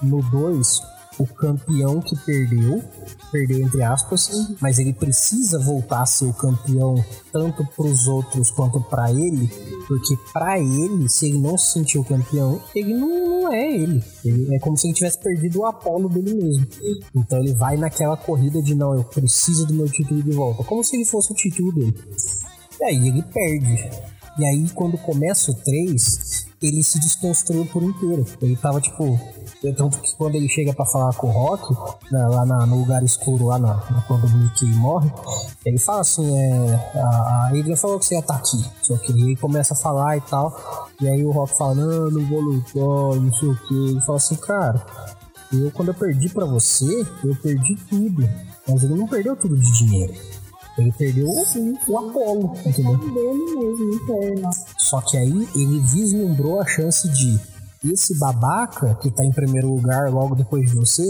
Speaker 2: No 2, o campeão que perdeu, perdeu entre aspas, mas ele precisa voltar a ser o campeão tanto para os outros quanto para ele, porque para ele, se ele não se sentiu campeão, ele não, não é ele. ele. É como se ele tivesse perdido o Apolo dele mesmo. Então ele vai naquela corrida de não, eu preciso do meu título de volta, como se ele fosse o título dele. E aí ele perde. E aí quando começa o 3, ele se desconstruiu por inteiro. Ele tava tipo tanto que quando ele chega para falar com o Rock, né, lá na, no lugar escuro, lá na, quando o Mickey morre, ele fala assim: é, a, a Adrian falou que você ia estar tá aqui. Só que ele começa a falar e tal. E aí o Rock fala: Não, não vou lutar, não sei o que. Ele fala assim: Cara, eu quando eu perdi para você, eu perdi tudo. Mas ele não perdeu tudo de dinheiro. Ele perdeu Sim, o Apolo, entendeu?
Speaker 1: Dele mesmo, interno.
Speaker 2: Só que aí ele vislumbrou a chance de esse babaca que tá em primeiro lugar logo depois de você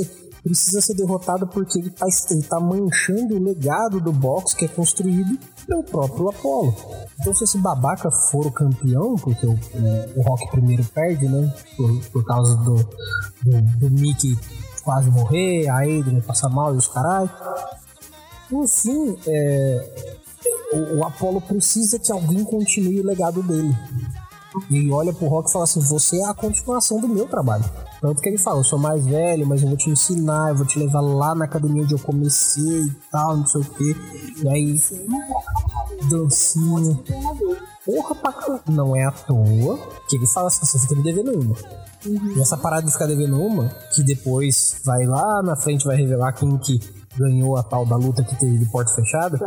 Speaker 2: precisa ser derrotado porque ele tá, ele tá manchando o legado do box que é construído pelo próprio Apollo. Então, se esse babaca for o campeão, porque o, o, o Rock primeiro perde, né? Por, por causa do, do, do Mickey quase morrer, a Adrian passar mal e os carai. Enfim, é, o, o Apollo precisa que alguém continue o legado dele. E olha pro Rock e fala assim: você é a continuação do meu trabalho. Tanto que ele fala: eu sou mais velho, mas eu vou te ensinar, eu vou te levar lá na academia onde eu comecei e tal, não sei o quê. E aí, dancinha. Porra pra caramba. Não é à toa que ele fala assim: você fica me devendo uma. Uhum. E essa parada de ficar devendo uma, que depois vai lá na frente, vai revelar quem que ganhou a tal da luta que teve de porta fechada.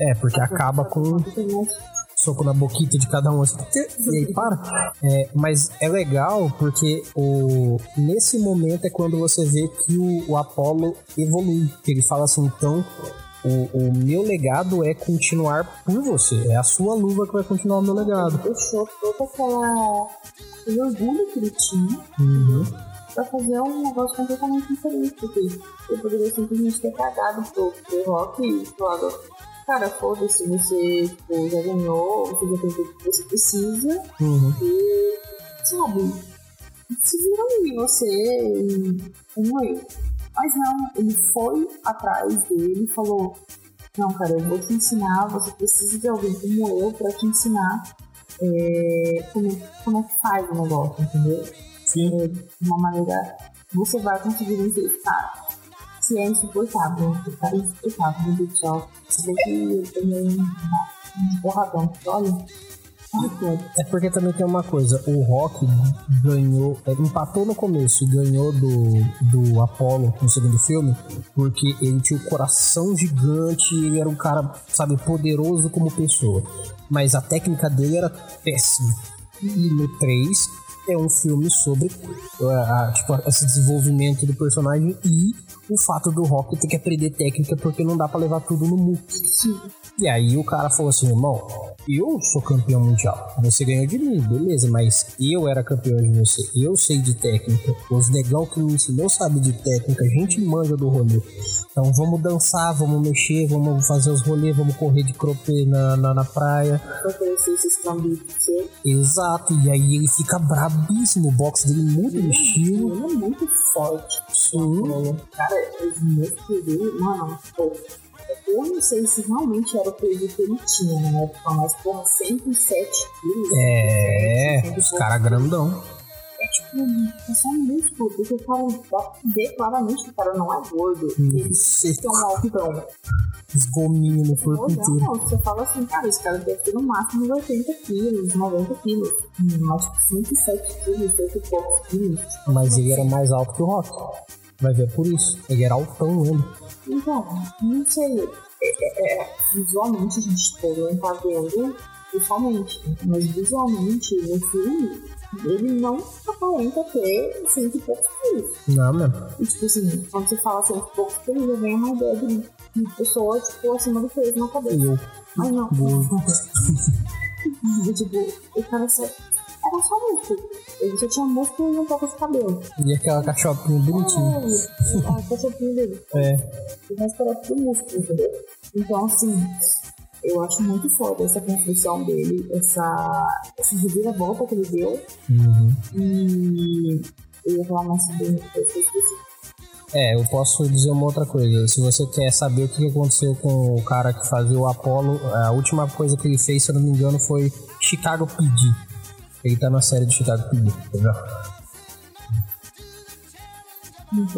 Speaker 2: É, porque acaba com soco na boquita de cada um. Assim, e aí para. É, mas é legal porque o, nesse momento é quando você vê que o, o Apollo evolui. Ele fala assim, então. O, o, meu legado é continuar por você. É a sua luva que vai continuar o meu legado.
Speaker 1: Deixou toda aquela. orgulho que ele tinha.
Speaker 2: Uhum
Speaker 1: pra fazer um negócio completamente diferente. Porque eu poderia simplesmente ter cagado pro, pro rock e falado, cara, foda-se, você tipo, já ganhou, você já tem tudo que você precisa.
Speaker 2: Uhum.
Speaker 1: E, sabe, se vira aí você eu. Mas não, ele foi atrás dele e falou: Não, cara, eu vou te ensinar, você precisa de alguém como eu pra te ensinar é, como, como é que faz o negócio, entendeu?
Speaker 2: Sim.
Speaker 1: É, de uma maneira. Você vai conseguir vencer, cara que é insuportável. Cara é insuportável, do céu. Se bem que eu tomei um porradão, olha.
Speaker 2: É porque também tem uma coisa, o Rock ganhou, é, empatou no começo e ganhou do, do Apollo no segundo filme, porque ele tinha o um coração gigante e ele era um cara, sabe, poderoso como pessoa. Mas a técnica dele era péssima. E no 3, é um filme sobre uh, tipo, esse desenvolvimento do personagem e o fato do rock ter que aprender técnica porque não dá para levar tudo no muque.
Speaker 1: Sim.
Speaker 2: E aí o cara falou assim, irmão, eu sou campeão mundial. Você ganhou de mim, beleza, mas eu era campeão de você. Eu sei de técnica. Os negão que me ensinou sabe de técnica. A gente manja do rolê. Então vamos dançar, vamos mexer, vamos fazer os rolês, vamos correr de crope na, na, na praia. Exato, e aí ele fica brabíssimo. O box dele muda de estilo.
Speaker 1: Ele é muito forte.
Speaker 2: Sim.
Speaker 1: Cara, os músculos dele, mano, pô. Eu não sei se realmente era o peso que ele tinha na época, mas porra, 107 quilos.
Speaker 2: É, os caras grandão.
Speaker 1: É tipo, é só músculo, porque o cara ver claramente que o cara não é gordo. Ele tem um altão.
Speaker 2: Esgominho no corpo
Speaker 1: é,
Speaker 2: inteiro.
Speaker 1: não, você fala assim, cara, esse cara deve ter no máximo uns 80 quilos, 90 quilos. Mas tipo, 107 quilos, 8 e poucos quilos.
Speaker 2: Mas ele era mais alto que o Rock. Vai ver por isso. Ele era altão ele.
Speaker 1: Então, não sei. É, é, é, visualmente, a gente não tá vendo visualmente, mas visualmente no filme, ele não aparenta ter cento e poucos quilos.
Speaker 2: Não, mesmo.
Speaker 1: E tipo assim, quando você fala cento e poucos quilos, já vem uma ideia de de pessoa, tipo, acima do peso na cabeça.
Speaker 2: Eu.
Speaker 1: Mas não. E, tipo, o cara só. Era só músculo. Ele só tinha músculo e um pouco de cabelo.
Speaker 2: E aquela cachopinha bonitinha.
Speaker 1: É, a cachorrinha dele.
Speaker 2: É.
Speaker 1: O resto era tudo músculo, entendeu? Então, assim, eu acho muito foda essa construção dele, essa, essa reviravolta que ele deu.
Speaker 2: Uhum.
Speaker 1: E eu ia falar mais sobre isso.
Speaker 2: É, eu posso dizer uma outra coisa. Se você quer saber o que aconteceu com o cara que fazia o Apollo, a última coisa que ele fez, se eu não me engano, foi Chicago PD. Ele tá na série de Chicago PD, tá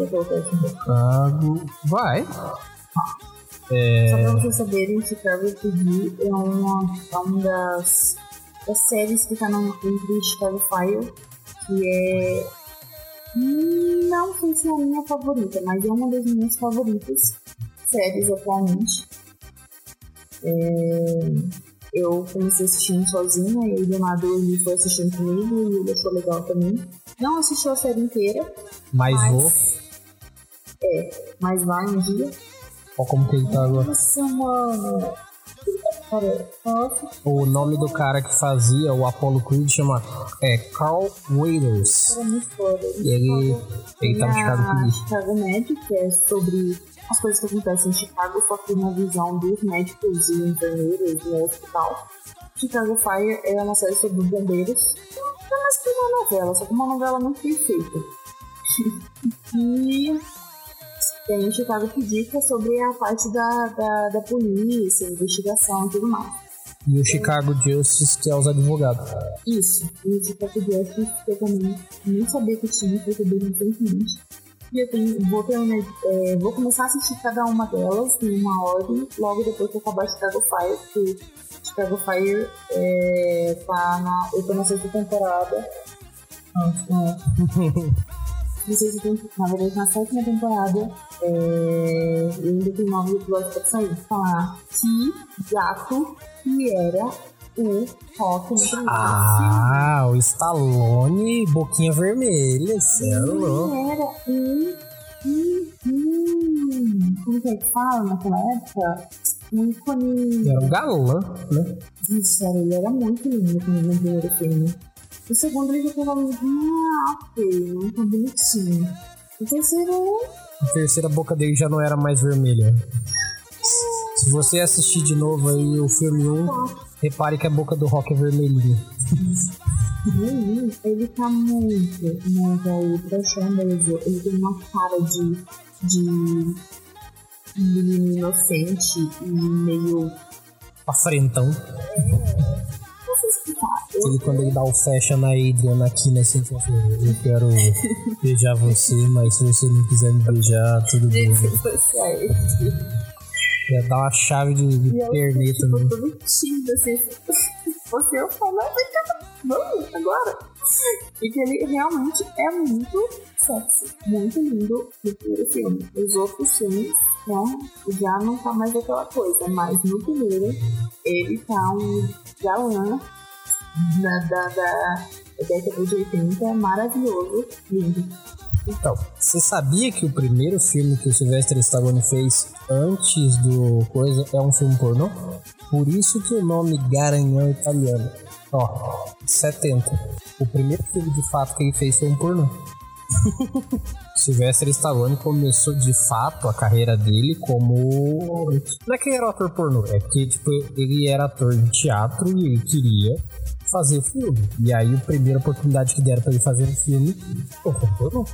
Speaker 1: qual que é.
Speaker 2: Chicago. Vai.
Speaker 1: Só pra vocês saberem, Chicago PD é uma, é uma das, das séries que tá no, entre Chicago Fire, que é. Não sei se é a minha favorita, mas é uma das minhas favoritas séries atualmente. É, eu comecei assistindo sozinha e do nada ele foi assistindo comigo e ele achou legal também. Não assistiu a série inteira,
Speaker 2: Mas
Speaker 1: Mas-
Speaker 2: vou.
Speaker 1: mas vai um dia.
Speaker 2: Olha como que ele tá agora.
Speaker 1: Nossa, mano!
Speaker 2: O nome do cara que fazia o Apollo Creed chama é, Carl
Speaker 1: muito foda.
Speaker 2: E ele, ele tá no Chicago PD.
Speaker 1: Chicago Med, que é sobre as coisas que acontecem em Chicago, só que na visão dos médicos e enfermeiros no hospital. Chicago Fire é uma série sobre bombeiros. É mais que uma novela, só que uma novela muito bem feita. e tem Chicago PD, que é sobre a parte da, da, da polícia, investigação e tudo mais.
Speaker 2: E o Chicago Justice, que é os advogados.
Speaker 1: Isso, e o Chicago Justice, que eu também nem sabia que tinha, fui saber recentemente. E eu tenho, vou, terminar, é, vou começar a assistir cada uma delas em uma ordem, logo depois que acabar Chicago Fire, que Chicago Fire é, tá na. Eu tô na sexta temporada. Não, na sexta temporada, na verdade, na sétima temporada, é, e ainda tem nove episódios pra sair. Falar que gato que era o Rock primeiro
Speaker 2: Ah, o Stallone, boquinha vermelha, cê é louco.
Speaker 1: Era um, um, um. Como que é que fala naquela época? Um ícone.
Speaker 2: Era um galã, né?
Speaker 1: Isso, ele era muito lindo no primeiro filme. O segundo ele já tava muito. Ah, ok, muito bonitinho. O terceiro.
Speaker 2: A terceira boca dele já não era mais vermelha. Se você assistir de novo aí o filme 1, repare que a boca do Rock é vermelhinha.
Speaker 1: Ele, tá muito, muito ultra charmoso. Ele tem uma cara de. de. menino inocente e meio.
Speaker 2: Afrentão. Ele, quando ele dá o fecha na Adrian aqui, né? Assim, assim, eu quero beijar você, mas se você não quiser me beijar, tudo bem.
Speaker 1: Foi certo.
Speaker 2: Ia dar uma chave de, de perneta
Speaker 1: ficou
Speaker 2: no.
Speaker 1: tudo tímida, assim. Você eu falo, vem cá, vamos, agora. E que ele realmente é muito sexy, muito lindo no primeiro filme. Os outros filmes, não, já não tá mais aquela coisa, mas no primeiro, ele tá um galã da, da, da, década de 80 é maravilhoso, lindo.
Speaker 2: Então, você sabia que o primeiro filme que o Sylvester Stallone fez antes do coisa é um filme pornô? Por isso que o nome Garanhão Italiano. Ó, 70. O primeiro filme de fato que ele fez foi um pornô. Sylvester Stallone começou de fato a carreira dele como. Não é que ele era ator pornô, é que tipo, ele era ator de teatro e ele queria fazer filme. E aí a primeira oportunidade que deram para ele fazer um filme foi pornô.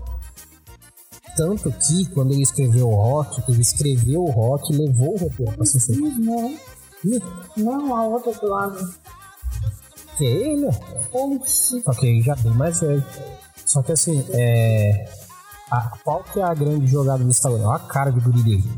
Speaker 2: Tanto que quando ele escreveu o rock, ele escreveu o rock e levou o roteiro pra ser feito.
Speaker 1: Não, não, a outra do lado.
Speaker 2: Que é ele? Só que ele já bem mais velho. Só que assim, é. A, qual que é a grande jogada do Stallone? Olha a cara de guri dele.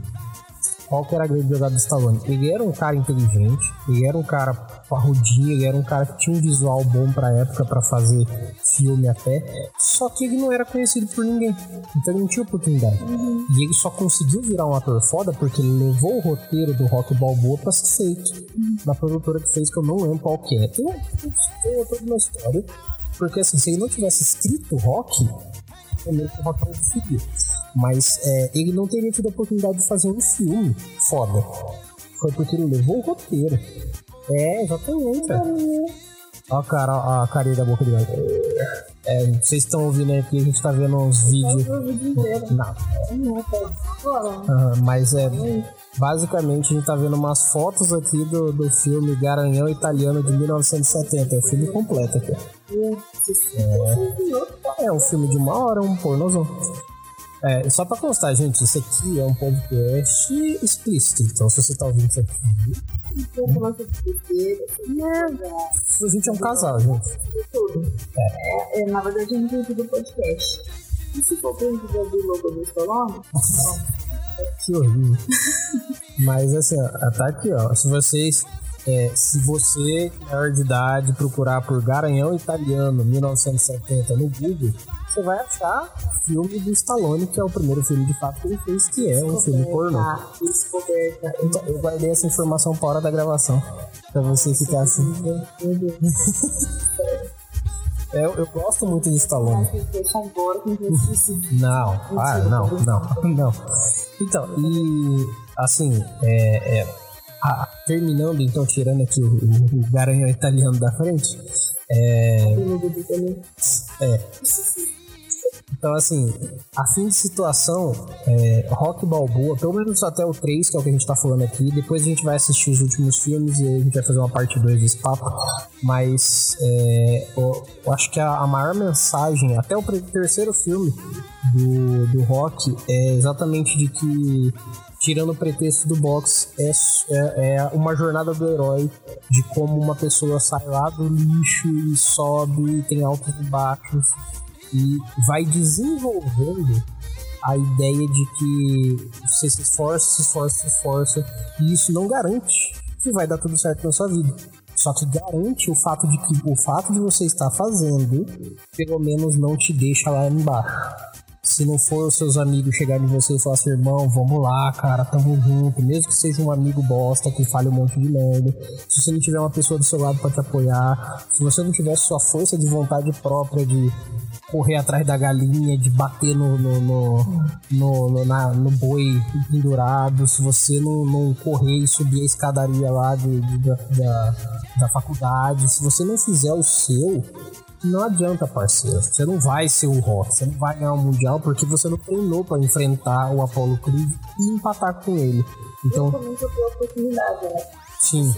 Speaker 2: Qual que era a grande jogada do Stallone? Ele era um cara inteligente, ele era um cara parrudinho, ele era um cara que tinha um visual bom pra época para fazer filme até, só que ele não era conhecido por ninguém, então ele não tinha oportunidade.
Speaker 1: Uhum.
Speaker 2: E ele só conseguiu virar um ator foda porque ele levou o roteiro do Rock Balboa pra ser feito.
Speaker 1: Uhum.
Speaker 2: Na produtora que fez, que eu não lembro qual que é. Tem, tem toda uma história, porque assim, se ele não tivesse escrito Rock, também que o Rock não seria. Mas é, ele não teria tido a oportunidade de fazer um filme foda. Foi porque ele levou o roteiro. É, exatamente. Ó, a cara, a carinha da boca dele. É, vocês estão ouvindo aqui, a gente tá vendo uns vídeos. Não, mas é. Basicamente, a gente tá vendo umas fotos aqui do, do filme Garanhão Italiano de 1970. É o filme completo aqui. É um filme de uma hora, um pornozão. É, só pra constar, gente, isso aqui é um podcast explícito. Então, se você tá ouvindo isso aqui,
Speaker 1: besteira, merda.
Speaker 2: a gente é um casal, gente.
Speaker 1: tudo. É. é, na verdade, eu não entendi do podcast. E se for pra gente ver o logo do Stallone?
Speaker 2: Que horrível. Mas assim, ó, tá aqui, ó. Se vocês. É, se você, maior de idade, procurar por Garanhão Italiano 1970 no Google, você vai achar o filme do Stallone, que é o primeiro filme de fato que ele fez, que é um filme pornô. Então, eu guardei essa informação para hora da gravação. Pra você ficar assim.
Speaker 1: Meu Deus.
Speaker 2: É, eu, eu gosto muito de Stallone. Não, ah, não, não, não. Então, e assim, é, é, a- terminando, então, tirando aqui o, o, o garanhão italiano da frente, é, é. Então, assim, a fim de situação, é, Rock Balboa, pelo menos até o 3, que é o que a gente tá falando aqui, depois a gente vai assistir os últimos filmes e a gente vai fazer uma parte 2 desse papo, mas é, eu, eu acho que a, a maior mensagem, até o terceiro filme do, do Rock, é exatamente de que tirando o pretexto do box, é, é, é uma jornada do herói de como uma pessoa sai lá do lixo e sobe, tem altos e baixos, e vai desenvolvendo a ideia de que você se esforça, se esforça, se esforça, e isso não garante que vai dar tudo certo na sua vida. Só que garante o fato de que o fato de você estar fazendo, pelo menos não te deixa lá embaixo. Se não for os seus amigos chegarem em você e falar assim, irmão, vamos lá, cara, tamo junto, mesmo que seja um amigo bosta que fale um monte de merda, se você não tiver uma pessoa do seu lado pra te apoiar, se você não tiver sua força de vontade própria de correr atrás da galinha, de bater no, no, no, no, no, na- no boi pendurado, se você não, não correr e subir a escadaria lá de, de- da, da faculdade, se você não fizer o seu, não adianta, parceiro. Você não vai ser o Rock, você não vai ganhar o Mundial porque você não treinou pra enfrentar o Apollo Creed e empatar com ele. Então,
Speaker 1: Também foi a oportunidade, né?
Speaker 2: sim,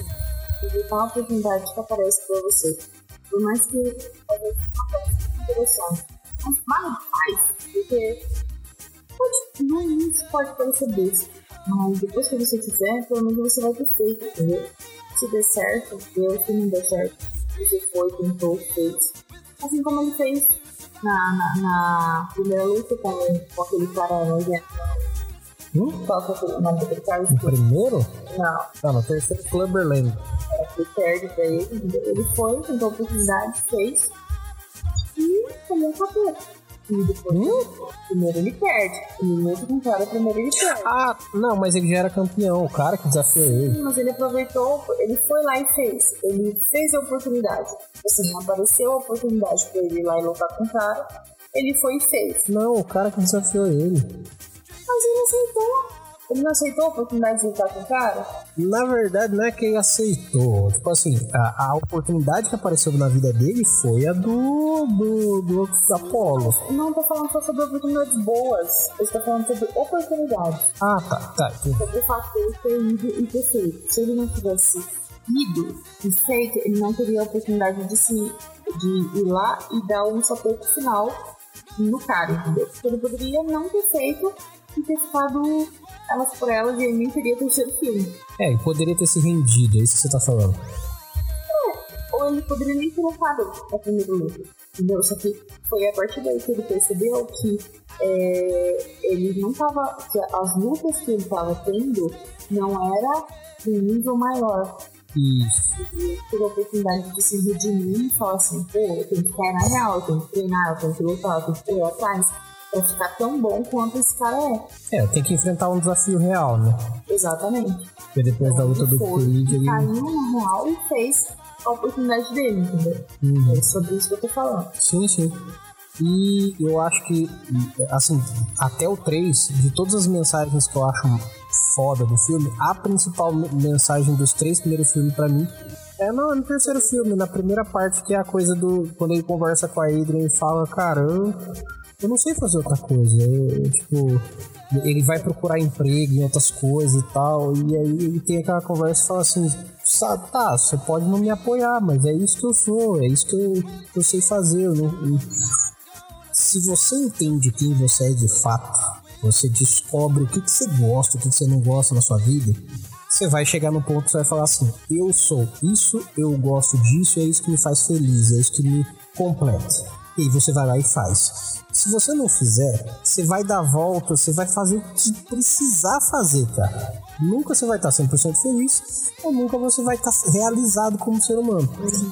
Speaker 1: Ele dá uma oportunidade que aparece pra você. Por mais que às vezes não pareça interessante. Mas vai, faz. Porque pode, no início pode parecer besta. Mas depois que você fizer, pelo menos você vai ter feito, entendeu? Se der certo, deu. Se não der certo, você foi, tentou, fez. Assim como ele fez na, na, na primeira luta com, com aquele cara nojento.
Speaker 2: hum?
Speaker 1: Qual que é o nome daquele cara?
Speaker 2: o primeiro,
Speaker 1: Não.
Speaker 2: tá no terceiro Clubberland.
Speaker 1: ele perde pra ele? Ele foi, tentou oportunidade, fez. E tomou um capeta. E depois, hum? primeiro ele perde. Luta com o cara, primeiro ele perde.
Speaker 2: Ah, não, mas ele já era campeão, o cara que desafiou
Speaker 1: Sim,
Speaker 2: ele.
Speaker 1: mas ele aproveitou, ele foi lá e fez. Ele fez a oportunidade. Assim, apareceu a oportunidade pra ele ir lá e lutar com o cara. Ele foi e fez.
Speaker 2: Não, o cara que desafiou ele.
Speaker 1: Mas ele aceitou. Ele não aceitou a oportunidade de lutar com o cara?
Speaker 2: Na verdade, não é que ele aceitou. Tipo assim, a, a oportunidade que apareceu na vida dele foi a do, do, do Apollo.
Speaker 1: Não tô falando só sobre oportunidades boas. Eu estou falando sobre oportunidades.
Speaker 2: Ah, tá, tá.
Speaker 1: Sobre o fato de ele ter ido e ter feito. Se ele não tivesse ido e feito, ele não teria a oportunidade de, se, de ir lá e dar um sopeco final no cara, entendeu? Porque ele poderia não ter feito e ter ficado elas por elas e ele nem teria terceiro filme.
Speaker 2: É, e poderia ter se rendido, é isso que você tá falando.
Speaker 1: É, ou ele poderia nem ter lutado a primeira luta, entendeu? Só que foi a partir daí que ele percebeu que é, ele não tava. que as lutas que ele tava tendo não era de um nível maior.
Speaker 2: Isso.
Speaker 1: E teve a oportunidade de se redimir e falar assim, pô, eu tenho que ficar na real, eu tenho que treinar, eu tenho que lutar, eu tenho que ir atrás pra ficar tão bom quanto esse cara é.
Speaker 2: É, tem que enfrentar um desafio real, né?
Speaker 1: Exatamente.
Speaker 2: Porque depois da luta do Creed, ele.
Speaker 1: caiu na real e fez a oportunidade dele, entendeu?
Speaker 2: Uhum.
Speaker 1: É sobre isso que eu tô falando.
Speaker 2: Sim, sim. E eu acho que, assim, até o 3, de todas as mensagens que eu acho foda do filme, a principal mensagem dos três primeiros filmes pra mim é no, no, terceiro filme, na primeira parte, que é a coisa do. Quando ele conversa com a Adrian e fala, cara, eu, eu não sei fazer outra coisa. Eu, tipo, ele vai procurar emprego em outras coisas e tal. E aí tem aquela conversa e fala assim, tá, você pode não me apoiar, mas é isso que eu sou, é isso que eu, eu sei fazer. Eu não, eu... Se você entende quem você é de fato, você descobre o que, que você gosta, o que, que você não gosta na sua vida, você vai chegar no ponto que você vai falar assim: eu sou isso, eu gosto disso, é isso que me faz feliz, é isso que me completa. E você vai lá e faz. Se você não fizer, você vai dar volta, você vai fazer o que precisar fazer, cara. Nunca você vai estar 100% feliz, ou nunca você vai estar realizado como ser humano.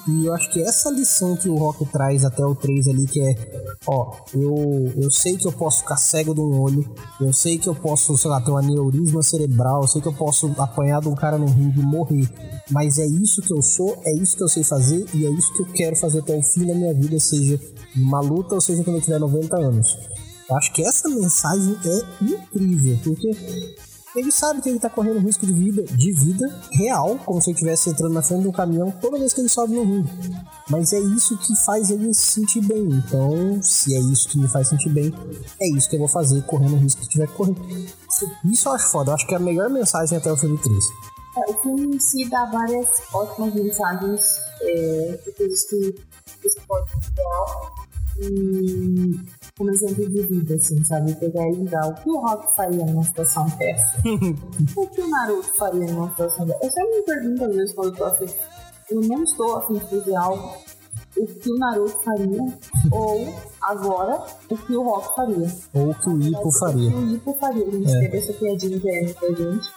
Speaker 2: E eu acho que essa lição que o Rock traz até o 3 ali, que é, ó, eu, eu sei que eu posso ficar cego de um olho, eu sei que eu posso, sei lá, ter um aneurisma cerebral, eu sei que eu posso apanhar de um cara no ringue e morrer, mas é isso que eu sou, é isso que eu sei fazer, e é isso que eu quero fazer até o fim da minha vida, seja numa luta, ou seja quando eu tiver 90 anos. Eu acho que essa mensagem é incrível, porque ele sabe que ele tá correndo risco de vida, de vida real, como se ele estivesse entrando na frente de um caminhão toda vez que ele sobe no ringue. Mas é isso que faz ele se sentir bem. Então, se é isso que me faz sentir bem, é isso que eu vou fazer, correndo o risco que tiver correr. Isso eu acho foda, eu acho que é a melhor mensagem até o filme 3.
Speaker 1: É, o filme em si dá várias ótimas mensagens, é, de coisas que você pode e como exemplo de vida, assim, sabe? Pegar e dar o que o Rock faria numa situação dessa. o que o Naruto faria numa situação dessa. Eu sempre me pergunto às vezes quando eu tô afim, eu não estou afim de fazer algo, o que o Naruto faria, ou agora, o que o Rock faria.
Speaker 2: Ou o que o Ipo faria.
Speaker 1: O que o Ipo faria. A gente é. teve essa piadinha interna pra gente,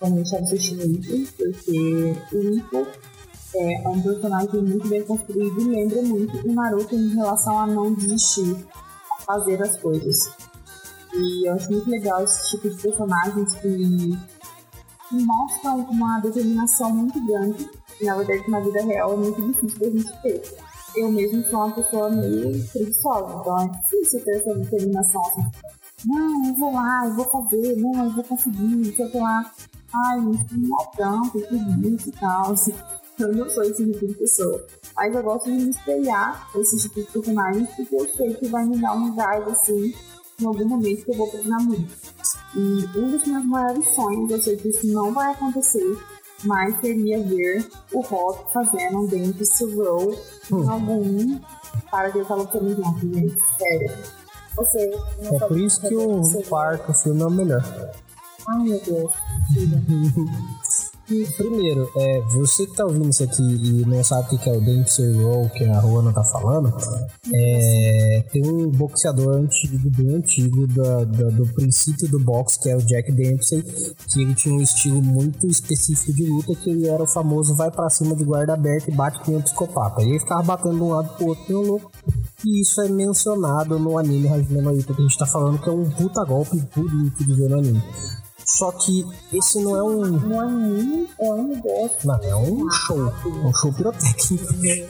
Speaker 1: quando a gente estava assistindo o Ipo, porque o Ipo é um personagem muito bem construído e lembra muito o Naruto em relação a não desistir, a fazer as coisas. E eu acho muito legal esse tipo de personagens que, que mostram uma determinação muito grande, e na verdade na vida real é muito difícil da gente ter. Eu mesmo sou uma pessoa meio preguiçosa, então é difícil ter essa determinação assim. Não, eu vou lá, eu vou fazer, não, eu vou conseguir, sei lá. Ai, não tanto, tudo isso e tal. Assim. Eu não sou esse tipo de pessoa. Mas eu gosto de me espelhar esse tipo de personagens porque eu sei que vai me dar um gás assim em algum momento que eu vou precisar muito. E um dos meus maiores sonhos, eu sei que isso não vai acontecer, mas seria ver o Rock fazendo um Dentist Roll em
Speaker 2: Hum.
Speaker 1: algum para que eu tava lutando junto, gente. Sério. Você não
Speaker 2: É por isso que o quarto filme é o melhor.
Speaker 1: Ai, meu Deus.
Speaker 2: Primeiro, é, você que tá ouvindo isso aqui e não sabe o que é o Dempsey Roll, que a Ruana tá falando, é, tem um boxeador antigo, bem antigo, da, da- do princípio do boxe, que é o Jack Dempsey, que ele tinha um estilo muito específico de luta, que ele era o famoso vai pra cima de guarda aberta e bate com um psicopata. E ele ficava batendo de um lado pro outro, nem um louco. E isso é mencionado no anime Hajime no que a gente tá falando que é um puta golpe bonito de ver no anime. Só que esse não é um.
Speaker 1: No anime é um negócio.
Speaker 2: Não, é um show. É um show pirotécnico.
Speaker 1: É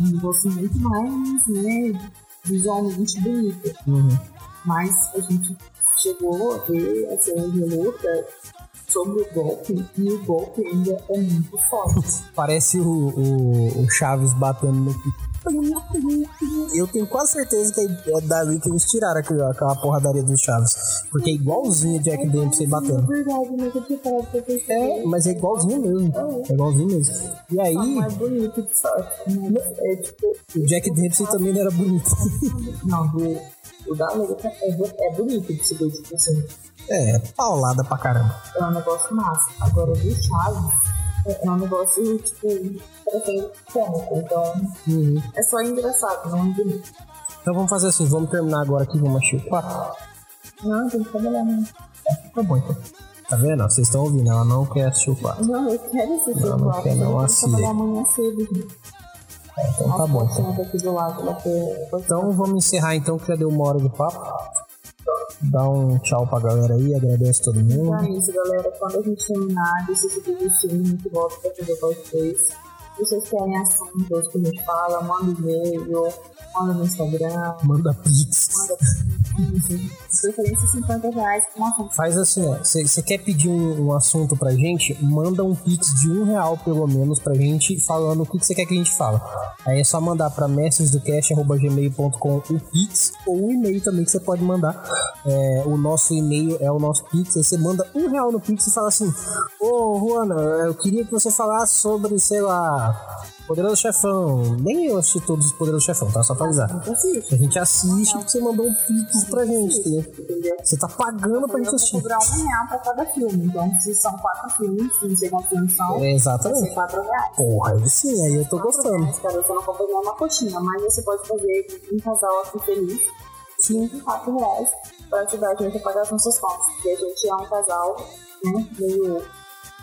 Speaker 1: um negócio muito mais, né? Visualmente bonito.
Speaker 2: Uhum.
Speaker 1: Mas a gente chegou a ver a cena de luta sobre o golpe e o golpe ainda é muito forte.
Speaker 2: Parece o, o, o Chaves batendo no eu tenho quase certeza que é dali que eles tiraram aquela, aquela porradaria do Chaves. Porque é igualzinho Jack Dempsey batendo.
Speaker 1: É verdade, tinha pra pensar.
Speaker 2: É, mas é igualzinho mesmo. É igualzinho mesmo. E aí.
Speaker 1: Só mais bonito de sorte. É tipo.
Speaker 2: O Jack Dempsey também não era bonito.
Speaker 1: Não, do, o da luta é, é bonito de se ver, tipo assim.
Speaker 2: É, paulada pra caramba.
Speaker 1: É um negócio massa. Agora, do Chaves, é é um negócio, tipo, cômico. Então,
Speaker 2: Uhum.
Speaker 1: é só engraçado, não é bonito.
Speaker 2: Então vamos fazer assim, vamos terminar agora aqui, vamos assistir o 4.
Speaker 1: Não, tem que trabalhar, né?
Speaker 2: Tá bom então. Tá vendo? Vocês estão ouvindo, ela não quer assistir o 4.
Speaker 1: Não, eu quero assistir
Speaker 2: Não,
Speaker 1: o
Speaker 2: não
Speaker 1: quarto,
Speaker 2: quer não, assiste.
Speaker 1: cedo. gente.
Speaker 2: Então tá bom. Então.
Speaker 1: Ela.
Speaker 2: Então vamos encerrar então, que já deu uma hora de papo. Dá um tchau pra galera aí, agradece todo mundo.
Speaker 1: Então é isso, galera. Quando a gente terminar desse tipo de filme, a gente volta pra fazer parte 2. Vocês querem assuntos que a gente fala, manda e-mail, manda no Instagram,
Speaker 2: Manda pix.
Speaker 1: manda de preferência 50 reais um assunto.
Speaker 2: Faz assim, ó. Você quer pedir um, um assunto pra gente? Manda um pix de um real pelo menos pra gente, falando o que você quer que a gente fala. Aí é só mandar pra messesdocast.gmail.com o pix ou o e-mail também que você pode mandar. É, o nosso e-mail é o nosso pix. Aí você manda um real no pix e fala assim: Ô, Juana, eu queria que você falasse sobre, sei lá, Poderoso Chefão. Nem eu assisti todos os Poderosos Chefão, tá? Só pra avisar. A gente assiste porque você mandou um pix pra gente, entendeu? Você tá pagando pra
Speaker 1: Eu
Speaker 2: gente
Speaker 1: vou
Speaker 2: assistir.
Speaker 1: cobrar um real pra cada filme. Então, se são quatro filmes, não sei quantos filmes são,
Speaker 2: É,
Speaker 1: vai
Speaker 2: exatamente.
Speaker 1: ser quatro reais.
Speaker 2: Porra, aí sim, aí eu tô gostando.
Speaker 1: Cara, você não compra uma coxinha, mas você pode fazer um casal aqui feliz, 5, 4 reais, pra ajudar a gente a pagar as nossas contas. Porque a gente é um casal, né, meio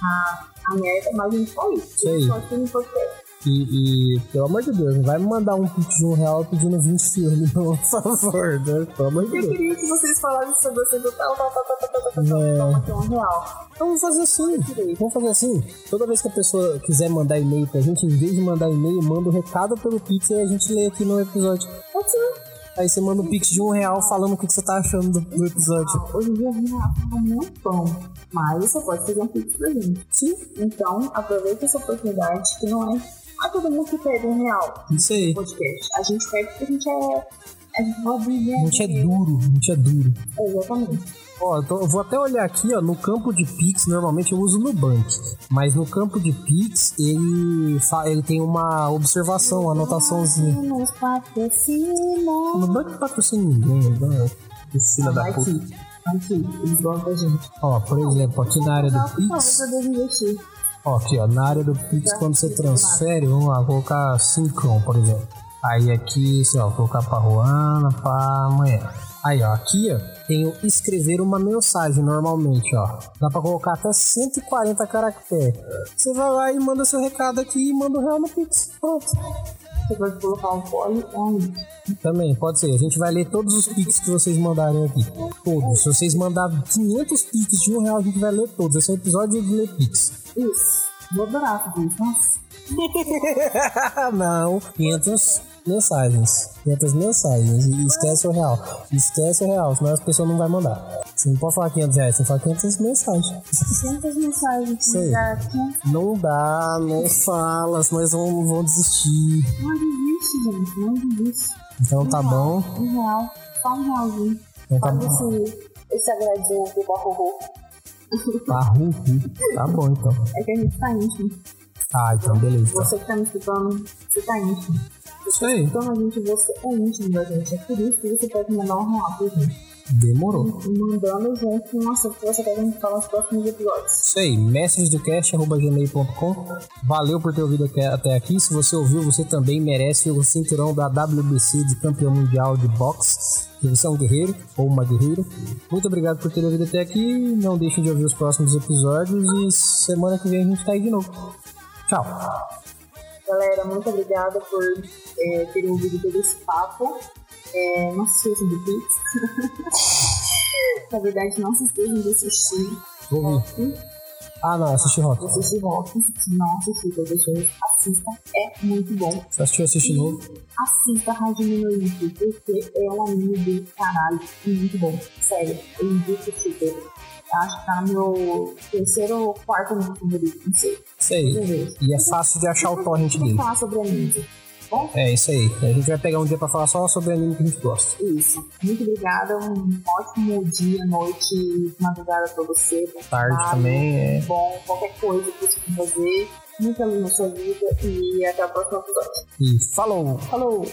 Speaker 1: a, a merda, mas a gente tá aí.
Speaker 2: Isso aí.
Speaker 1: Só que não ter.
Speaker 2: E, e, pelo amor de Deus, não vai me mandar um pix de um real pedindo 20 filmes, por favor, né? Pelo amor de
Speaker 1: Eu
Speaker 2: Deus.
Speaker 1: queria que vocês falassem sobre esse do tal, tal, tal, tal, tal, tal, tal, tal,
Speaker 2: É.
Speaker 1: toma aqui um real.
Speaker 2: Então vamos fazer assim, vamos fazer assim. Toda vez que a pessoa quiser mandar e-mail pra gente, em vez de mandar e-mail, manda o recado pelo pix e a gente lê aqui no episódio.
Speaker 1: Pode ser.
Speaker 2: Aí você manda um pix de um real falando o que, que você tá achando do, do episódio.
Speaker 1: Hoje em dia um real tá muito bom, mas você pode fazer um pix pra gente.
Speaker 2: Sim,
Speaker 1: Então, aproveita essa oportunidade que não é, é todo mundo que pede um real.
Speaker 2: isso aí.
Speaker 1: podcast. A gente pede porque a gente é. A gente viver.
Speaker 2: A gente é duro, a gente é duro.
Speaker 1: Exatamente.
Speaker 2: Ó, eu, tô- eu vou até olhar aqui, ó, no campo de Pix, normalmente eu uso Nubank, mas no campo de Pix ele, ele tem uma observação, uma anotaçãozinha. Nubank patrocina ninguém, né? Que filha da puta.
Speaker 1: Vai que. Eles gostam da gente.
Speaker 2: Ó, por exemplo, aqui na área do Pix, ó, aqui ó, na área do Pix, quando você transfere, vamos lá, colocar 5, por exemplo. Aí aqui, sei lá, vou colocar pra Ruana, pra amanhã. Aí, ó, aqui, ó, tem o escrever uma mensagem normalmente, ó. Dá pra colocar até 140 caracteres. Você vai lá e manda seu recado aqui e manda o real no Pix. Pronto.
Speaker 1: Você pode colocar um um link.
Speaker 2: Também, pode ser. A gente vai ler todos os Pix que vocês mandarem aqui. Todos. Se vocês mandarem 500 Pix de um real, a gente vai ler todos. Esse é o episódio de ler Pix.
Speaker 1: Isso. Vou adorar fazer isso.
Speaker 2: Não, 500 mensagens. 500 mensagens. E esquece o real. Esquece o real, senão as pessoas não vão mandar. Você não pode falar 500 reais, você fala 500 mensagens.
Speaker 1: 600 mensagens tinha.
Speaker 2: Não dá, não fala, senão eles vão, vão desistir.
Speaker 1: Não desiste, gente. Não desiste.
Speaker 2: Então tá bom.
Speaker 1: Um real. Só um realzinho.
Speaker 2: Então tá bom.
Speaker 1: esse, esse agradinho do Barro
Speaker 2: Tá ruim. Tá bom então.
Speaker 1: É que a gente tá íntimo.
Speaker 2: Ah, então beleza.
Speaker 1: Você que tá me escutando, você tá íntimo.
Speaker 2: Isso aí.
Speaker 1: Então a gente, você é íntimo da gente. É por isso que você pode mandar um real pra gente.
Speaker 2: Demorou.
Speaker 1: Mandando junto o assunto que você quer que a gente fale nos próximos episódios.
Speaker 2: Isso aí, messagesdocast.gmail.com Valeu por ter ouvido até, aqui. Se você ouviu, você também merece o cinturão da WBC de campeão mundial de boxe. Que você é um guerreiro ou uma guerreira. Muito obrigado por ter ouvido até aqui. Não deixem de ouvir os próximos episódios e semana que vem a gente tá aí de novo. Tchau.
Speaker 1: Galera, muito obrigada por é, terem ouvido todo esse papo. É, não se esqueçam do Pix. Na verdade, não se esqueçam de assistir.
Speaker 2: Ouvi. Ah, não, assisti rock.
Speaker 1: Assistir rock. Não assistir todo show, assista. É muito bom.
Speaker 2: Você assistiu assistir novo?
Speaker 1: Assista Rádio Minoísmo, porque é um anime do caralho. E muito bom. Sério, eu indico super. Acho que tá no meu terceiro ou quarto anime favorito, não sei.
Speaker 2: Sei. E é fácil de achar o torrent dele.
Speaker 1: falar sobre anime. Bom?
Speaker 2: É isso aí. A gente vai pegar um dia pra falar só sobre anime que a gente gosta.
Speaker 1: Isso. Muito obrigada. Um ótimo dia, noite, madrugada pra você.
Speaker 2: Tarde
Speaker 1: trabalho,
Speaker 2: também é.
Speaker 1: Bom, qualquer coisa que você for fazer. Muita luz na sua vida e até o próximo episódio.
Speaker 2: E falou!
Speaker 1: Falou!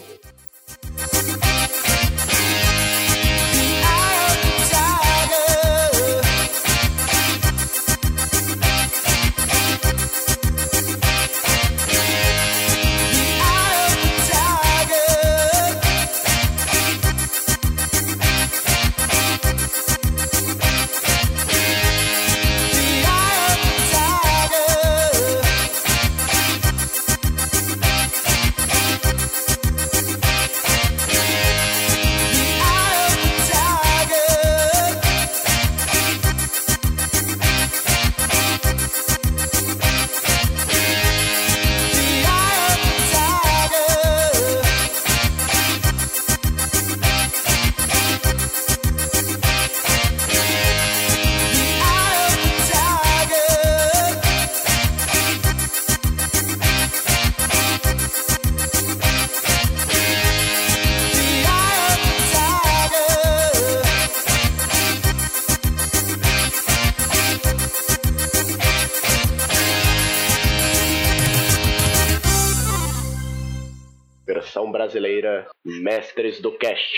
Speaker 3: Mestres do Cast.